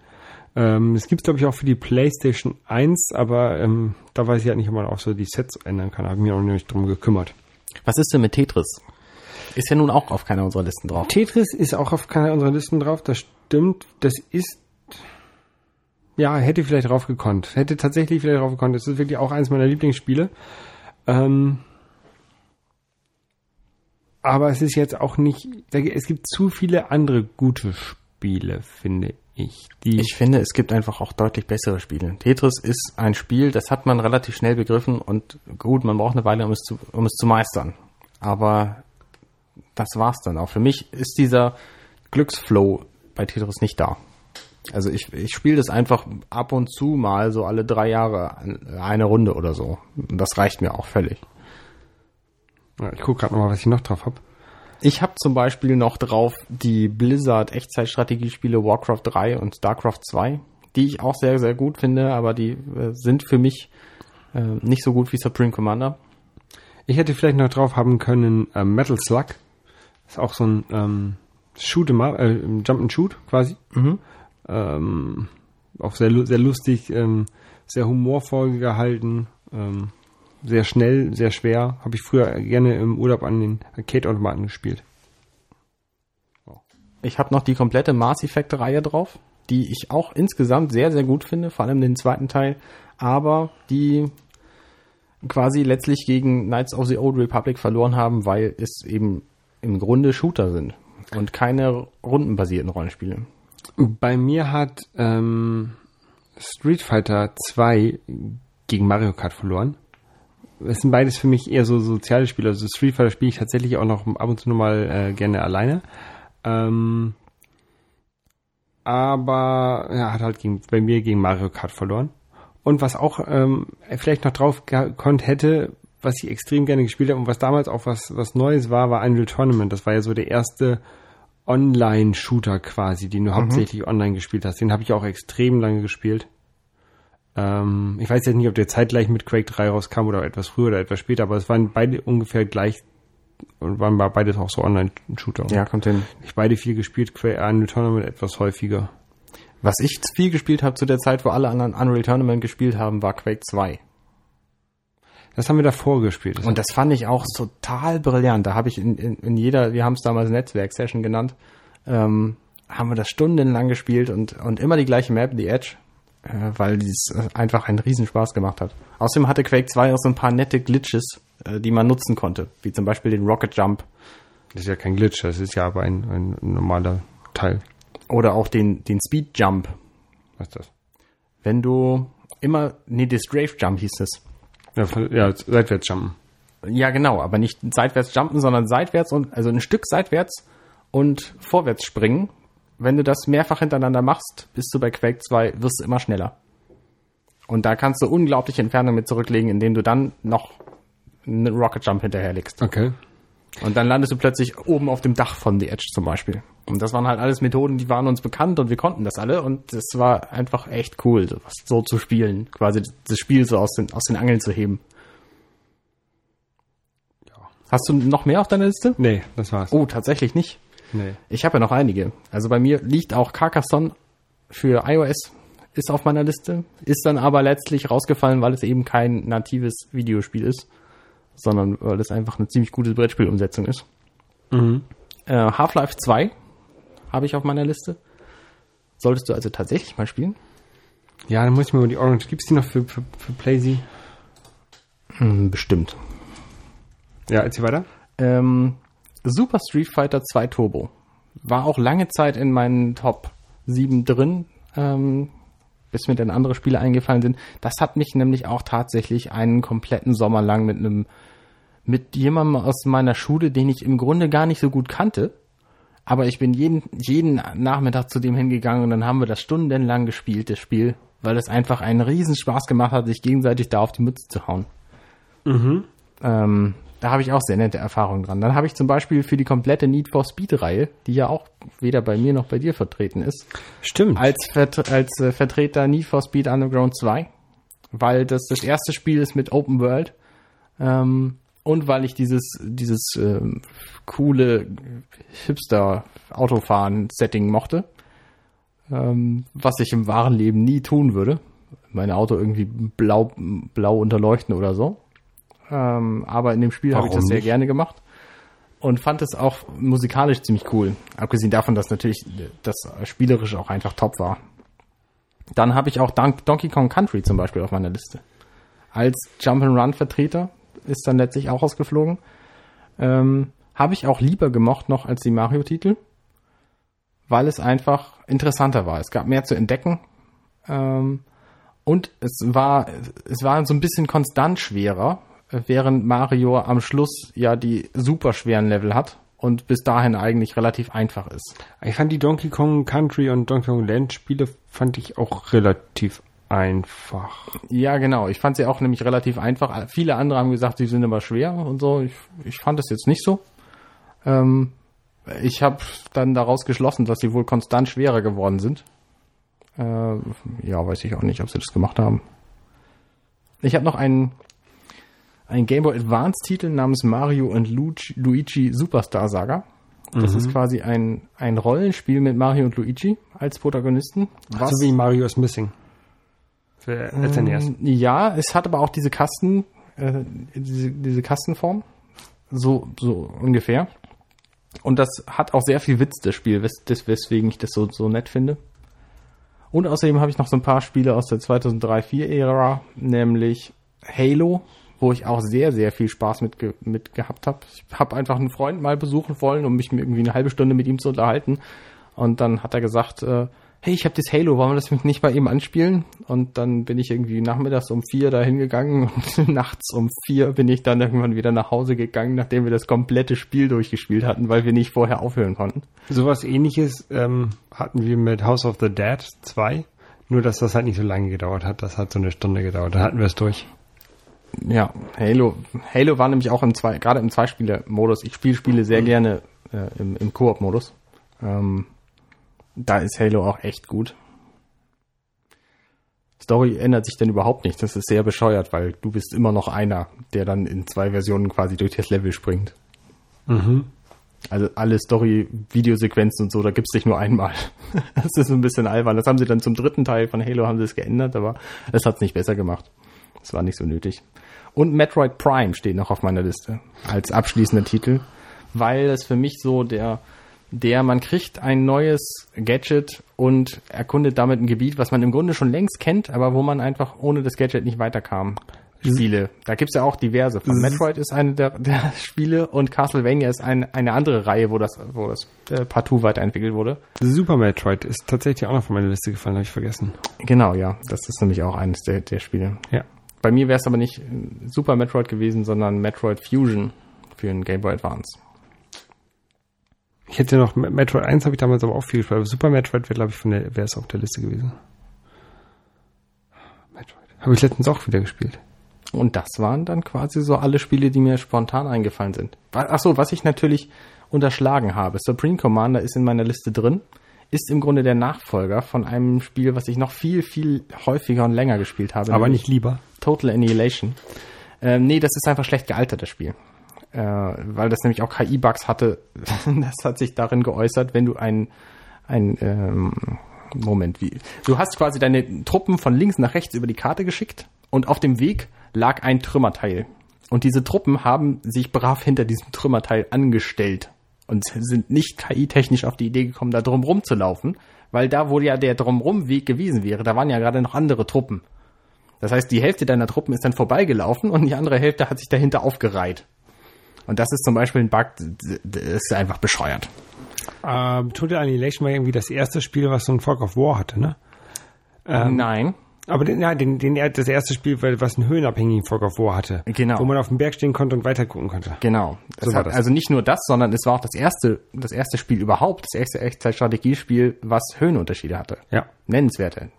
Ähm, es gibt's glaube ich auch für die PlayStation 1, aber ähm, da weiß ich halt nicht, ob man auch so die Sets ändern kann. Da habe ich mich auch nicht drum gekümmert. Was ist denn mit Tetris? Ist ja nun auch auf keiner unserer Listen drauf. Tetris ist auch auf keiner unserer Listen drauf, das stimmt. Das ist, ja, hätte vielleicht drauf gekonnt. Hätte tatsächlich vielleicht drauf gekonnt. Das ist wirklich auch eines meiner Lieblingsspiele. Ähm, aber es ist jetzt auch nicht, es gibt zu viele andere gute Spiele, finde ich. Ich finde, es gibt einfach auch deutlich bessere Spiele. Tetris ist ein Spiel, das hat man relativ schnell begriffen und gut, man braucht eine Weile, um es zu, um es zu meistern. Aber das war's dann auch. Für mich ist dieser Glücksflow bei Tetris nicht da. Also ich, ich spiele das einfach ab und zu mal so alle drei Jahre eine Runde oder so. Und das reicht mir auch völlig. Ja, ich gucke gerade nochmal, was ich noch drauf habe. Ich habe zum Beispiel noch drauf die Blizzard Echtzeitstrategiespiele Warcraft 3 und StarCraft 2, die ich auch sehr, sehr gut finde, aber die äh, sind für mich äh, nicht so gut wie Supreme Commander. Ich hätte vielleicht noch drauf haben können äh, Metal Slug. Ist auch so ein ähm, Shoot äh, Jump and Shoot quasi. Mhm. Ähm, auch sehr, sehr lustig, ähm, sehr humorvoll gehalten, ähm, sehr schnell, sehr schwer. Habe ich früher gerne im Urlaub an den Arcade-Automaten gespielt. Ich habe noch die komplette Mass Effect-Reihe drauf, die ich auch insgesamt sehr, sehr gut finde, vor allem den zweiten Teil, aber die quasi letztlich gegen Knights of the Old Republic verloren haben, weil es eben im Grunde Shooter sind und keine rundenbasierten Rollenspiele. Bei mir hat ähm, Street Fighter 2 gegen Mario Kart verloren. Es sind beides für mich eher so soziale Spiele. Also Street Fighter spiele ich tatsächlich auch noch ab und zu mal äh, gerne alleine. Ähm, aber er ja, hat halt gegen, bei mir gegen Mario Kart verloren. Und was auch ähm, vielleicht noch drauf gekonnt hätte, was ich extrem gerne gespielt habe und was damals auch was, was Neues war, war Unreal Tournament. Das war ja so der erste Online-Shooter quasi, den du mhm. hauptsächlich online gespielt hast. Den habe ich auch extrem lange gespielt. Ähm, ich weiß jetzt nicht, ob der zeitgleich mit Quake 3 rauskam oder etwas früher oder etwas später, aber es waren beide ungefähr gleich und waren beides auch so Online-Shooter. Ja, kommt hin. Ich beide viel gespielt, Quake Unreal Tournament etwas häufiger. Was ich viel gespielt habe zu der Zeit, wo alle anderen Unreal Tournament gespielt haben, war Quake 2. Das haben wir davor gespielt. Und das fand ich auch total brillant. Da habe ich in, in, in, jeder, wir haben es damals Netzwerk-Session genannt, ähm, haben wir das stundenlang gespielt und, und immer die gleiche Map, die Edge, äh, weil dies äh, einfach einen Riesenspaß gemacht hat. Außerdem hatte Quake 2 auch so ein paar nette Glitches, äh, die man nutzen konnte, wie zum Beispiel den Rocket Jump. Das ist ja kein Glitch, das ist ja aber ein, ein normaler Teil. Oder auch den, den Speed Jump. Was ist das? Wenn du immer, nee, das Grave Jump hieß es. Ja, ja seitwärts jumpen. Ja, genau, aber nicht seitwärts jumpen, sondern seitwärts und, also ein Stück seitwärts und vorwärts springen. Wenn du das mehrfach hintereinander machst, bist du bei Quake 2, wirst du immer schneller. Und da kannst du unglaubliche Entfernungen mit zurücklegen, indem du dann noch einen Rocket Jump hinterherlegst. Okay. Und dann landest du plötzlich oben auf dem Dach von The Edge zum Beispiel. Und das waren halt alles Methoden, die waren uns bekannt und wir konnten das alle. Und es war einfach echt cool, sowas so zu spielen. Quasi das Spiel so aus den, aus den Angeln zu heben. Ja. Hast du noch mehr auf deiner Liste? Nee, das war's. Oh, tatsächlich nicht. Nee. Ich habe ja noch einige. Also bei mir liegt auch Carcassonne für iOS ist auf meiner Liste, ist dann aber letztlich rausgefallen, weil es eben kein natives Videospiel ist sondern weil es einfach eine ziemlich gute Brettspielumsetzung ist. Mhm. Äh, Half-Life 2 habe ich auf meiner Liste. Solltest du also tatsächlich mal spielen? Ja, dann muss ich mir mal die Orange. Gibt es die noch für, für, für PlayZ? Hm, bestimmt. Ja, erzähl weiter. Ähm, Super Street Fighter 2 Turbo. War auch lange Zeit in meinen Top 7 drin. Ähm, bis mir dann andere Spiele eingefallen sind. Das hat mich nämlich auch tatsächlich einen kompletten Sommer lang mit einem, mit jemandem aus meiner Schule, den ich im Grunde gar nicht so gut kannte. Aber ich bin jeden, jeden Nachmittag zu dem hingegangen und dann haben wir das stundenlang gespielt, das Spiel, weil es einfach einen riesen Spaß gemacht hat, sich gegenseitig da auf die Mütze zu hauen. Mhm. Ähm, da habe ich auch sehr nette Erfahrungen dran. Dann habe ich zum Beispiel für die komplette Need for Speed-Reihe, die ja auch weder bei mir noch bei dir vertreten ist, stimmt, als, Vert als äh, Vertreter Need for Speed Underground 2, weil das das erste Spiel ist mit Open World ähm, und weil ich dieses dieses ähm, coole Hipster-Autofahren-Setting mochte, ähm, was ich im wahren Leben nie tun würde. Mein Auto irgendwie blau blau unterleuchten oder so ähm, aber in dem Spiel habe ich das sehr nicht? gerne gemacht und fand es auch musikalisch ziemlich cool. Abgesehen davon, dass natürlich das spielerisch auch einfach top war. Dann habe ich auch Don Donkey Kong Country zum Beispiel auf meiner Liste. Als Jump'n'Run-Vertreter ist dann letztlich auch ausgeflogen. Ähm, habe ich auch lieber gemocht noch als die Mario-Titel, weil es einfach interessanter war. Es gab mehr zu entdecken. Ähm, und es war, es war so ein bisschen konstant schwerer, während Mario am Schluss ja die super schweren Level hat und bis dahin eigentlich relativ einfach ist. Ich fand die Donkey Kong Country und Donkey Kong Land Spiele fand ich auch relativ einfach. Ja, genau. Ich fand sie auch nämlich relativ einfach. Viele andere haben gesagt, sie sind aber schwer und so. Ich, ich fand das jetzt nicht so. Ähm, ich habe dann daraus geschlossen, dass sie wohl konstant schwerer geworden sind. Äh, ja, weiß ich auch nicht, ob sie das gemacht haben. Ich habe noch einen, einen Game Boy Advance Titel namens Mario und Luigi Superstar Saga. Das mhm. ist quasi ein, ein Rollenspiel mit Mario und Luigi als Protagonisten. Was so wie Mario is Missing. Für SNES. Ähm, ja, es hat aber auch diese Kasten, äh, diese, diese Kastenform. So, so ungefähr. Und das hat auch sehr viel Witz, das Spiel, wes weswegen ich das so, so nett finde. Und außerdem habe ich noch so ein paar Spiele aus der 2003-4-Ära, nämlich Halo, wo ich auch sehr, sehr viel Spaß mit, ge mit gehabt habe. Ich habe einfach einen Freund mal besuchen wollen, um mich irgendwie eine halbe Stunde mit ihm zu unterhalten. Und dann hat er gesagt, äh, hey, ich habe das Halo, wollen wir das nicht mal eben anspielen? Und dann bin ich irgendwie nachmittags um vier da hingegangen [laughs] und nachts um vier bin ich dann irgendwann wieder nach Hause gegangen, nachdem wir das komplette Spiel durchgespielt hatten, weil wir nicht vorher aufhören konnten. Sowas ähnliches ähm, hatten wir mit House of the Dead 2, nur dass das halt nicht so lange gedauert hat, das hat so eine Stunde gedauert, dann hatten wir es durch. Ja, Halo, Halo war nämlich auch im zwei, gerade im Zweispieler-Modus. Ich spiele Spiele sehr mhm. gerne äh, im, im Koop-Modus. Ähm, da ist Halo auch echt gut. Story ändert sich denn überhaupt nicht. Das ist sehr bescheuert, weil du bist immer noch einer, der dann in zwei Versionen quasi durch das Level springt. Mhm. Also alle Story-Videosequenzen und so, da gibt's dich nur einmal. [laughs] das ist ein bisschen albern. Das haben sie dann zum dritten Teil von Halo haben sie es geändert, aber es hat's nicht besser gemacht. Das war nicht so nötig. Und Metroid Prime steht noch auf meiner Liste als abschließender Titel, weil es für mich so der der man kriegt ein neues Gadget und erkundet damit ein Gebiet, was man im Grunde schon längst kennt, aber wo man einfach ohne das Gadget nicht weiterkam. Spiele. Da gibt's ja auch diverse. Von Metroid ist eine der, der [laughs] Spiele und Castlevania ist ein, eine andere Reihe, wo das, wo das äh, partout weiterentwickelt wurde. Super Metroid ist tatsächlich auch noch von meiner Liste gefallen, habe ich vergessen. Genau, ja. Das ist nämlich auch eines der, der Spiele. Ja. Bei mir wäre es aber nicht Super Metroid gewesen, sondern Metroid Fusion für den Game Boy Advance. Ich hätte noch, Metroid 1 habe ich damals aber auch viel gespielt, aber Super Metroid wäre, glaube ich, von der, wäre es auf der Liste gewesen. Metroid. Habe ich letztens auch wieder gespielt. Und das waren dann quasi so alle Spiele, die mir spontan eingefallen sind. Achso, was ich natürlich unterschlagen habe. Supreme Commander ist in meiner Liste drin, ist im Grunde der Nachfolger von einem Spiel, was ich noch viel, viel häufiger und länger gespielt habe. Aber nicht lieber. Total Annihilation. Ähm, nee, das ist einfach schlecht gealtert, das Spiel äh, weil das nämlich auch KI-Bugs hatte. [laughs] das hat sich darin geäußert, wenn du ein, ein ähm, Moment, wie. Du hast quasi deine Truppen von links nach rechts über die Karte geschickt und auf dem Weg lag ein Trümmerteil. Und diese Truppen haben sich brav hinter diesem Trümmerteil angestellt und sind nicht KI-technisch auf die Idee gekommen, da drum rumzulaufen, weil da, wo ja der Drumrum-Weg gewesen wäre, da waren ja gerade noch andere Truppen. Das heißt, die Hälfte deiner Truppen ist dann vorbeigelaufen und die andere Hälfte hat sich dahinter aufgereiht. Und das ist zum Beispiel ein Bug, das ist einfach bescheuert. Ähm, Total Annihilation war irgendwie das erste Spiel, was so ein Fog of War hatte, ne? Ähm, Nein. Aber den, ja, den, den, das erste Spiel, was einen höhenabhängigen Fog of War hatte. Genau. Wo man auf dem Berg stehen konnte und weiter gucken konnte. Genau. So hat, also nicht nur das, sondern es war auch das erste, das erste Spiel überhaupt, das erste Echtzeitstrategiespiel, was Höhenunterschiede hatte. Ja. Nennenswerte.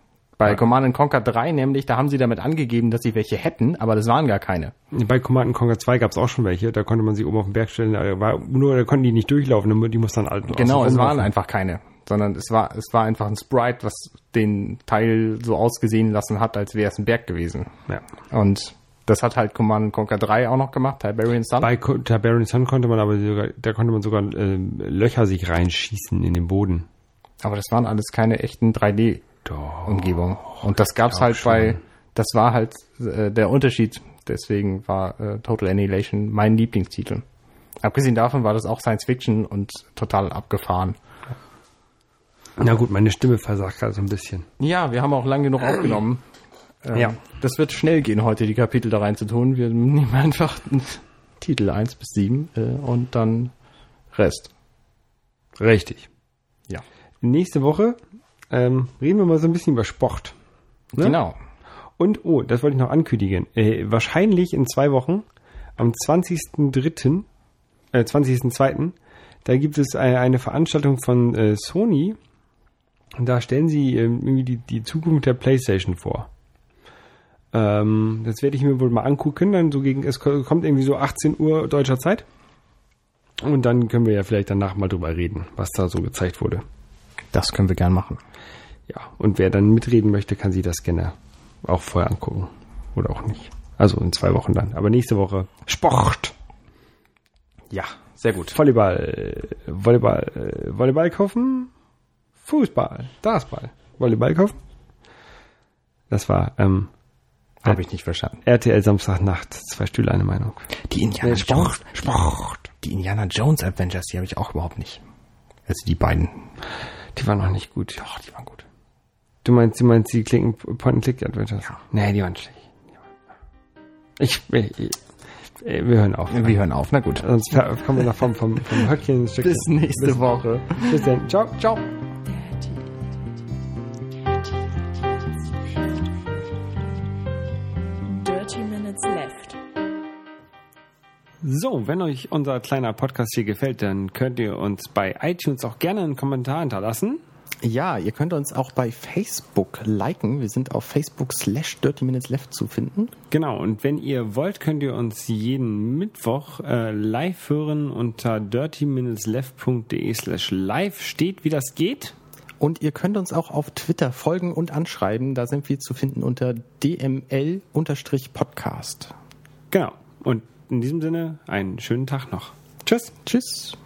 Bei ja. Command Conquer 3 nämlich, da haben sie damit angegeben, dass sie welche hätten, aber das waren gar keine. Bei Command Conquer 2 gab es auch schon welche, da konnte man sie oben auf den Berg stellen, war, nur da konnten die nicht durchlaufen, die mussten dann alt Genau, es waren einfach keine, sondern es war, es war einfach ein Sprite, was den Teil so ausgesehen lassen hat, als wäre es ein Berg gewesen. Ja. Und das hat halt Command Conquer 3 auch noch gemacht, Tiberian Sun. Bei Tiberian Sun konnte man aber sogar, da konnte man sogar äh, Löcher sich reinschießen in den Boden. Aber das waren alles keine echten 3D Umgebung. Und das gab's halt schon. bei, das war halt äh, der Unterschied. Deswegen war äh, Total Annihilation mein Lieblingstitel. Abgesehen davon war das auch Science Fiction und total abgefahren. Na gut, meine Stimme versagt gerade so ein bisschen. Ja, wir haben auch lang genug aufgenommen. Ähm, ja. Das wird schnell gehen, heute die Kapitel da rein zu tun. Wir nehmen einfach Titel 1 bis 7 äh, und dann Rest. Richtig. Ja. Nächste Woche ähm, reden wir mal so ein bisschen über Sport. Ne? Genau. Und, oh, das wollte ich noch ankündigen. Äh, wahrscheinlich in zwei Wochen, am 20.03., äh, 20.02., Da gibt es eine, eine Veranstaltung von äh, Sony. Und da stellen sie ähm, irgendwie die, die Zukunft der PlayStation vor. Ähm, das werde ich mir wohl mal angucken. Dann so gegen, es kommt irgendwie so 18 Uhr deutscher Zeit. Und dann können wir ja vielleicht danach mal drüber reden, was da so gezeigt wurde. Das können wir gern machen. Ja, und wer dann mitreden möchte, kann sich das gerne auch vorher angucken. Oder auch nicht. Also in zwei Wochen dann. Aber nächste Woche Sport. Ja, sehr gut. Volleyball, Volleyball, Volleyball kaufen, Fußball, Dartsball, Volleyball kaufen. Das war ähm, habe ich nicht verstanden. RTL Samstagnacht, zwei Stühle, eine Meinung. Die Indiana Jones, Sport. Die Indiana Jones Adventures, die habe ich auch überhaupt nicht. Also die beiden. Die waren noch nicht gut. Doch, die waren gut. Du meinst, du meinst die Klicken Point-and-Click-Adventures? Ja. Nee, die waren schlecht. Ich, ich, ich, wir hören auf. Wir hören auf, na gut. Sonst kommen wir noch vom, vom, vom Höckchen. Bis nächste Bis, Woche. Bis dann. Ciao. Ciao. So, wenn euch unser kleiner Podcast hier gefällt, dann könnt ihr uns bei iTunes auch gerne einen Kommentar hinterlassen. Ja, ihr könnt uns auch bei Facebook liken. Wir sind auf Facebook slash Dirty Minutes Left zu finden. Genau, und wenn ihr wollt, könnt ihr uns jeden Mittwoch äh, live hören unter dirtyminutesleft.de slash live steht, wie das geht. Und ihr könnt uns auch auf Twitter folgen und anschreiben. Da sind wir zu finden unter dml-podcast. Genau. Und in diesem Sinne einen schönen Tag noch. Tschüss. Tschüss.